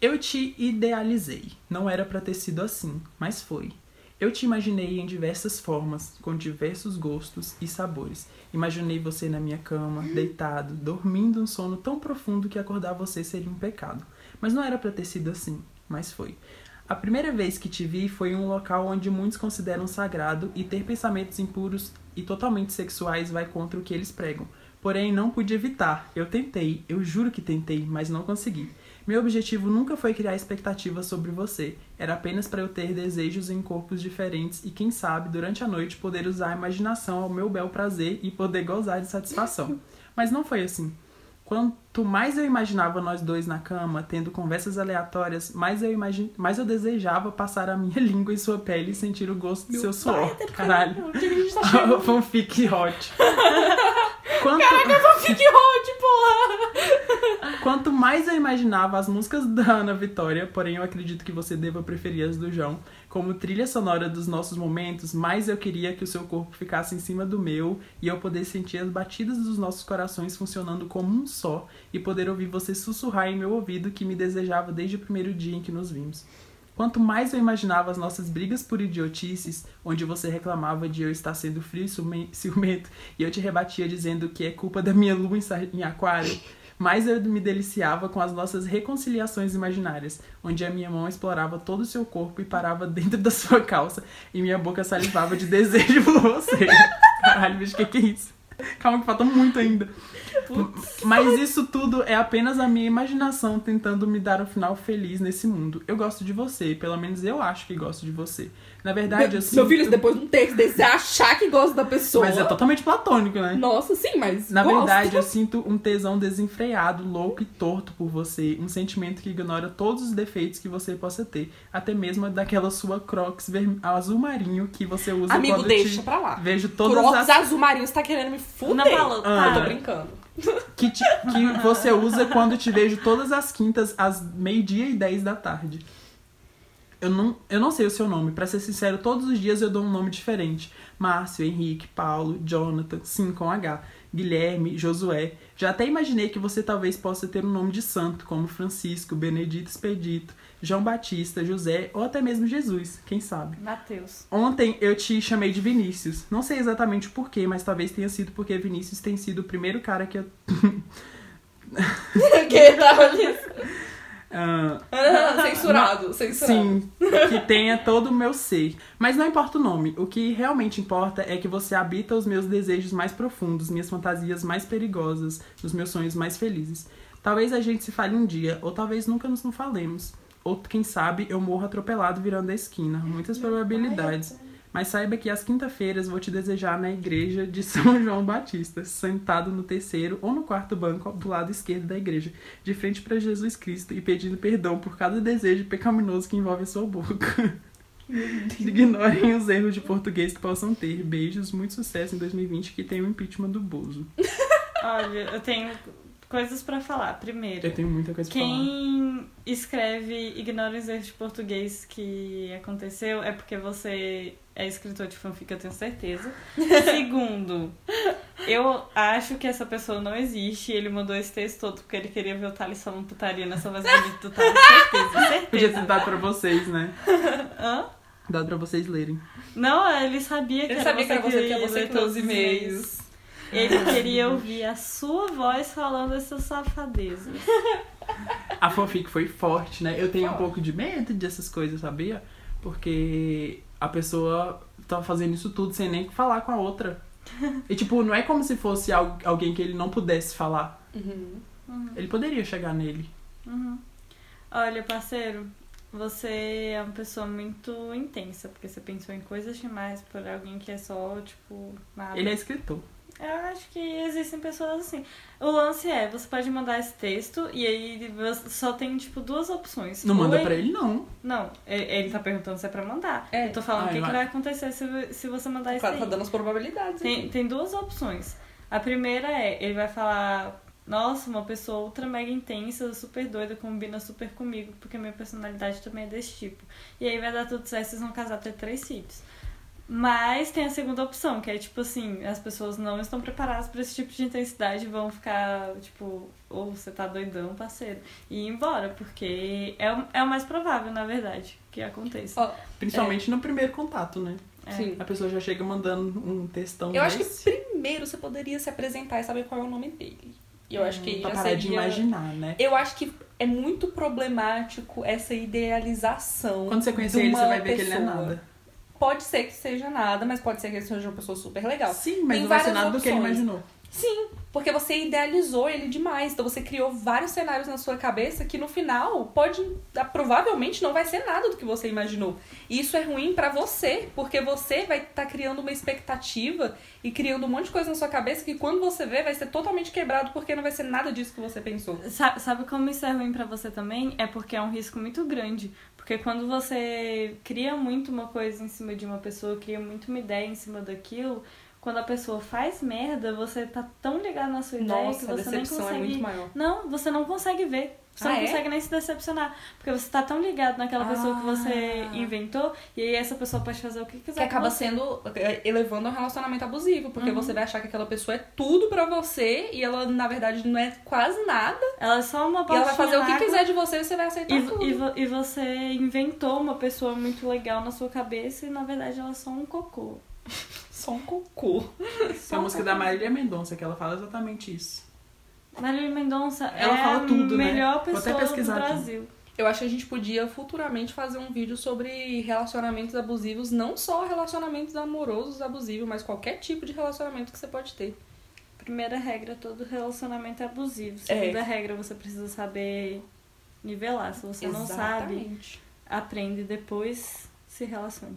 Eu te idealizei. Não era pra ter sido assim, mas foi. Eu te imaginei em diversas formas, com diversos gostos e sabores. Imaginei você na minha cama, deitado, dormindo um sono tão profundo que acordar você seria um pecado. Mas não era pra ter sido assim, mas foi. A primeira vez que te vi foi em um local onde muitos consideram sagrado e ter pensamentos impuros e totalmente sexuais vai contra o que eles pregam. Porém, não pude evitar. Eu tentei, eu juro que tentei, mas não consegui. Meu objetivo nunca foi criar expectativas sobre você. Era apenas para eu ter desejos em corpos diferentes e, quem sabe, durante a noite poder usar a imaginação ao meu bel prazer e poder gozar de satisfação. Mas não foi assim. Quanto mais eu imaginava nós dois na cama, tendo conversas aleatórias, mais eu, imagi... mais eu desejava passar a minha língua em sua pele e sentir o gosto do seu suor. Caralho. A gente tá Fanfic hot. Quanto... Caraca, fanfic hot, porra! Quanto mais eu imaginava as músicas da Ana Vitória, porém eu acredito que você deva preferir as do João, como trilha sonora dos nossos momentos, mais eu queria que o seu corpo ficasse em cima do meu e eu poder sentir as batidas dos nossos corações funcionando como um só e poder ouvir você sussurrar em meu ouvido que me desejava desde o primeiro dia em que nos vimos. Quanto mais eu imaginava as nossas brigas por idiotices, onde você reclamava de eu estar sendo frio e ciumento, e eu te rebatia dizendo que é culpa da minha lua em aquário, mais eu me deliciava com as nossas reconciliações imaginárias, onde a minha mão explorava todo o seu corpo e parava dentro da sua calça, e minha boca salivava de desejo por você. Caralho, bicho, o que, que é isso? Calma que falta muito ainda. Putz. Mas isso tudo é apenas a minha imaginação tentando me dar um final feliz nesse mundo. Eu gosto de você, pelo menos eu acho que gosto de você. Na verdade, sinto... Meu filho, depois de um texto desse, você achar que gosta da pessoa. Mas é totalmente platônico, né? Nossa, sim, mas. Na gosto. verdade, eu sinto um tesão desenfreado, louco e torto por você. Um sentimento que ignora todos os defeitos que você possa ter. Até mesmo daquela sua crocs azul marinho que você usa Amigo, quando deixa te... pra lá. Vejo todas crocs as. azul marinho, você tá querendo me fuder. Não falou, Ah. Eu tô brincando. Que, te- que você usa quando te vejo todas as quintas às meio-dia e 10 da tarde. Eu não, eu não sei o seu nome, pra ser sincero, todos os dias eu dou um nome diferente. Márcio, Henrique, Paulo, Jonathan, sim com H, Guilherme, Josué. Já até imaginei que você talvez possa ter um nome de santo, como Francisco, Benedito Expedito, João Batista, José ou até mesmo Jesus, quem sabe. Matheus. Ontem eu te chamei de Vinícius. Não sei exatamente o porquê, mas talvez tenha sido porque Vinícius tem sido o primeiro cara que eu. que tava ali. Ah, censurado, censurado. sim, que tenha todo o meu ser. Mas não importa o nome. O que realmente importa é que você habita os meus desejos mais profundos, minhas fantasias mais perigosas, os meus sonhos mais felizes. Talvez a gente se fale um dia, ou talvez nunca nos não falemos. Ou quem sabe eu morro atropelado virando a esquina. Muitas probabilidades. Mas saiba que às quinta-feiras vou te desejar na igreja de São João Batista, sentado no terceiro ou no quarto banco do lado esquerdo da igreja, de frente para Jesus Cristo e pedindo perdão por cada desejo pecaminoso que envolve a sua boca. Ignorem os erros de português que possam ter. Beijos, muito sucesso em 2020 que tem o impeachment do Bozo. Olha, eu tenho coisas pra falar. Primeiro, Eu tenho muita coisa pra falar. quem escreve ignora os erros de português que aconteceu é porque você é escritor de fanfic, eu tenho certeza. Segundo, eu acho que essa pessoa não existe e ele mandou esse texto todo porque ele queria ver o Thales falando putaria nessa voz bonita do Thales. Certeza, Podia ter certeza. dado pra vocês, né? Hã? Dado pra vocês lerem. Não, ele sabia que Ele era sabia que era você, que ia era você ler que lê os todos os e-mails. Ele queria ouvir a sua voz falando essas safadezas. A fanfic foi forte, né? Eu tenho um pouco de medo dessas coisas, sabia? Porque a pessoa tava fazendo isso tudo sem nem falar com a outra. E, tipo, não é como se fosse al- alguém que ele não pudesse falar. Uhum. Ele poderia chegar nele. Uhum. Olha, parceiro, você é uma pessoa muito intensa, porque você pensou em coisas demais por alguém que é só, tipo, nada. Ele é escritor. Eu acho que existem pessoas assim. O lance é, você pode mandar esse texto e aí você só tem, tipo, duas opções. Não manda Ou pra ele, não. Não, ele tá perguntando se é pra mandar. É. Eu tô falando Ah, o que, que vai acontecer se, se você mandar O isso cara aí. tá dando as probabilidades. Tem, aqui. tem duas opções. A primeira é, ele vai falar, nossa, uma pessoa ultra mega intensa, super doida, combina super comigo, porque minha personalidade também é desse tipo. E aí vai dar tudo certo, vocês vão casar até três filhos. Mas tem a segunda opção, que é tipo assim, as pessoas não estão preparadas para esse tipo de intensidade e vão ficar, tipo, ou você tá doidão, parceiro, e ir embora, porque é, o- é o mais provável, na verdade, que aconteça. Ó, Principalmente no primeiro contato, né? É. sim. A pessoa já chega mandando um textão Eu acho que desse primeiro você poderia se apresentar e saber qual é o nome dele. Eu acho que pra já parar de seria... imaginar, né? Eu acho que é muito problemático essa idealização. Quando você conhecer de ele, você vai ver que ele não é pessoa. nada. Pode ser que seja nada, mas pode ser que ele seja uma pessoa super legal. Sim, mas Tem não vai ser nada do que ele opções. imaginou. Sim, porque você idealizou ele demais. Então você criou vários cenários na sua cabeça que no final pode. ah, Provavelmente não vai ser nada do que você imaginou. E isso é ruim pra você, porque você vai estar criando uma expectativa e criando um monte de coisa na sua cabeça que quando você vê vai ser totalmente quebrado porque não vai ser nada disso que você pensou. Sa- Sabe como isso é ruim pra você também? É porque é um risco muito grande. Porque quando você cria muito uma coisa em cima de uma pessoa, cria muito uma ideia em cima daquilo, quando a pessoa faz merda, você tá tão ligado na sua ideia Nossa, que você nem decepção consegue. é muito maior. Não, você não consegue ver. Você Ah, não é? consegue nem se decepcionar. Porque você tá tão ligado naquela pessoa que você Ah. inventou, e aí essa pessoa pode fazer o que quiser. Que acaba você. sendo é, elevando um relacionamento abusivo, porque Uhum. você vai achar que aquela pessoa é tudo pra você e ela na verdade não é quase nada. Ela é só uma E ela vai fazer o que quiser de você e você vai aceitar E, tudo. e, e você inventou uma pessoa muito legal na sua cabeça e na verdade ela é só um cocô. Só um cocô. Tem a música da Marília Mendonça que ela fala exatamente isso. Marília Mendonça Ela é fala a tudo, né? melhor Vou até pessoa do pesquisar aqui. Brasil. Eu acho que a gente podia futuramente fazer um vídeo sobre relacionamentos abusivos, não só relacionamentos amorosos abusivos, mas qualquer tipo de relacionamento que você pode ter. Primeira regra, todo relacionamento é abusivo. É. Segunda regra, você precisa saber nivelar. Se você não sabe, Exatamente. aprende depois, se relacione.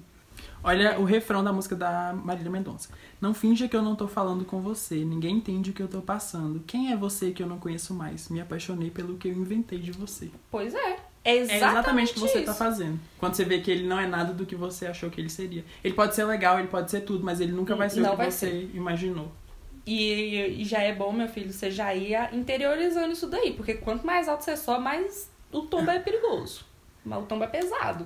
Olha o refrão da música da Marília Mendonça. Não finja que eu não tô falando com você. Ninguém entende o que eu tô passando. Quem é você que eu não conheço mais? Me apaixonei pelo que eu inventei de você. Pois é. É É exatamente, exatamente o que você isso. tá fazendo. Quando você vê que ele não é nada do que você achou que ele seria. Ele pode ser legal, ele pode ser tudo, mas ele nunca vai ser Não o que você imaginou. E, e já é bom, meu filho, você já ia interiorizando isso daí, porque quanto mais alto você sobe, mais o tombo é perigoso. Mas o tombo é pesado.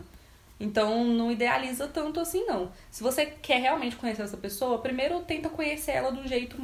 Então não idealiza tanto assim, não. Se você quer realmente conhecer essa pessoa, primeiro tenta conhecer ela do jeito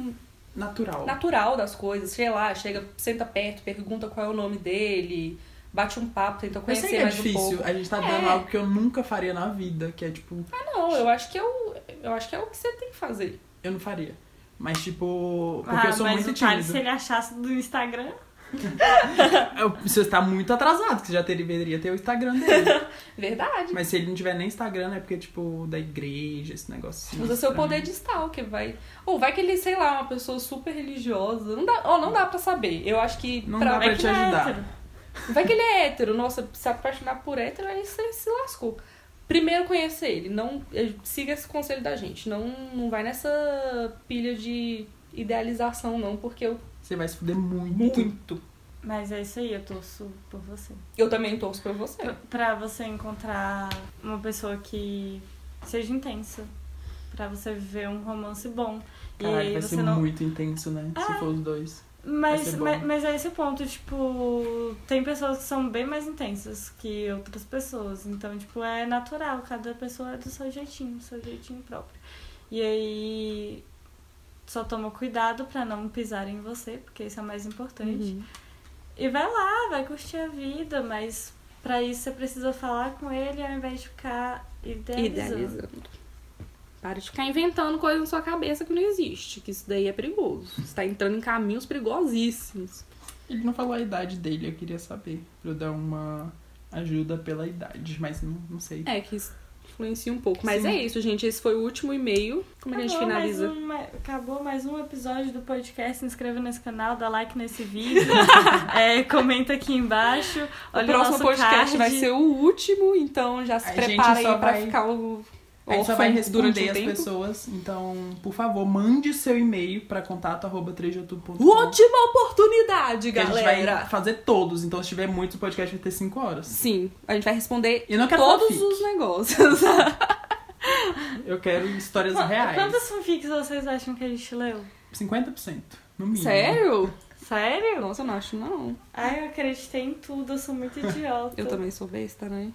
Natural. natural das coisas. Sei lá, chega, senta perto, pergunta qual é o nome dele, bate um papo, tenta Eu conhecer sei que é mais difícil. um pouco. A gente tá dando É. algo que eu nunca faria na vida, que é tipo, Ah, não, eu acho que é o, eu acho que é o que você tem que fazer. eu não faria. Mas tipo, porque ah, eu sou mas muito o tímido. se ele achasse do Instagram, Eu- Você está muito atrasado, que você já deveria ter o Instagram dele. Verdade. Mas se ele não tiver nem Instagram, é porque, tipo, da igreja, esse negócio. assim, Usa seu poder de stalker, vai. Ou vai que ele, sei lá, uma pessoa super religiosa. Não dá, ou não dá pra saber. Eu acho que. Não dá pra que te ele é ajudar. hétero. Vai que ele é hétero. Nossa, se apaixonar por hétero, aí você se lascou. Primeiro conhecer ele. Não, eh, siga esse conselho da gente. Não, não vai nessa pilha de idealização, não, porque eu. Você vai se fuder muito. Muito. Mas é isso aí, eu torço por você. Eu também torço pra você. Pra- Pra você encontrar uma pessoa que seja intensa. Pra você viver um romance bom. e aí vai você ser não. muito intenso, né? Se for os dois. Mas, mas, mas é esse ponto, tipo, tem pessoas que são bem mais intensas que outras pessoas. Então, tipo, é natural, cada pessoa é do seu jeitinho, do seu jeitinho próprio. E aí só toma cuidado pra não pisar em você, porque isso é o mais importante. Uhum. E vai lá, vai curtir a vida, mas pra isso você precisa falar com ele ao invés de ficar idealizando. Idealizando. Para de ficar inventando coisa na sua cabeça que não existe. Que isso daí é perigoso. Você tá entrando em caminhos perigosíssimos. Ele não falou a idade dele, eu queria saber. Pra eu dar uma ajuda pela idade, mas não, não sei. É, que isso influencia um pouco. Mas Sim. é isso, gente. Esse foi o último e-mail. Como que a gente Acabou mais finaliza? um- acabou mais um episódio do podcast. Se inscreva nesse canal, dá like nesse vídeo, é, comenta aqui embaixo. O próximo nosso podcast card. vai ser o último, então já se A prepara aí só pra vai- ficar o. A gente só vai responder um as tempo. pessoas, então, por favor, mande seu e-mail pra contato arroba 3deoutubro.com. Última oportunidade, Que a gente galera! vai fazer todos, então se tiver muitos, o podcast vai ter 5 horas. Sim, a gente vai responder E eu não quero todos fanfic. os negócios. Eu quero histórias Qu- reais. Quantas fanfics vocês acham que a gente leu? 50%, no mínimo. Sério? Sério? Nossa, eu não acho, não. Ai, eu acreditei em tudo, eu sou muito idiota. Eu também sou besta, né?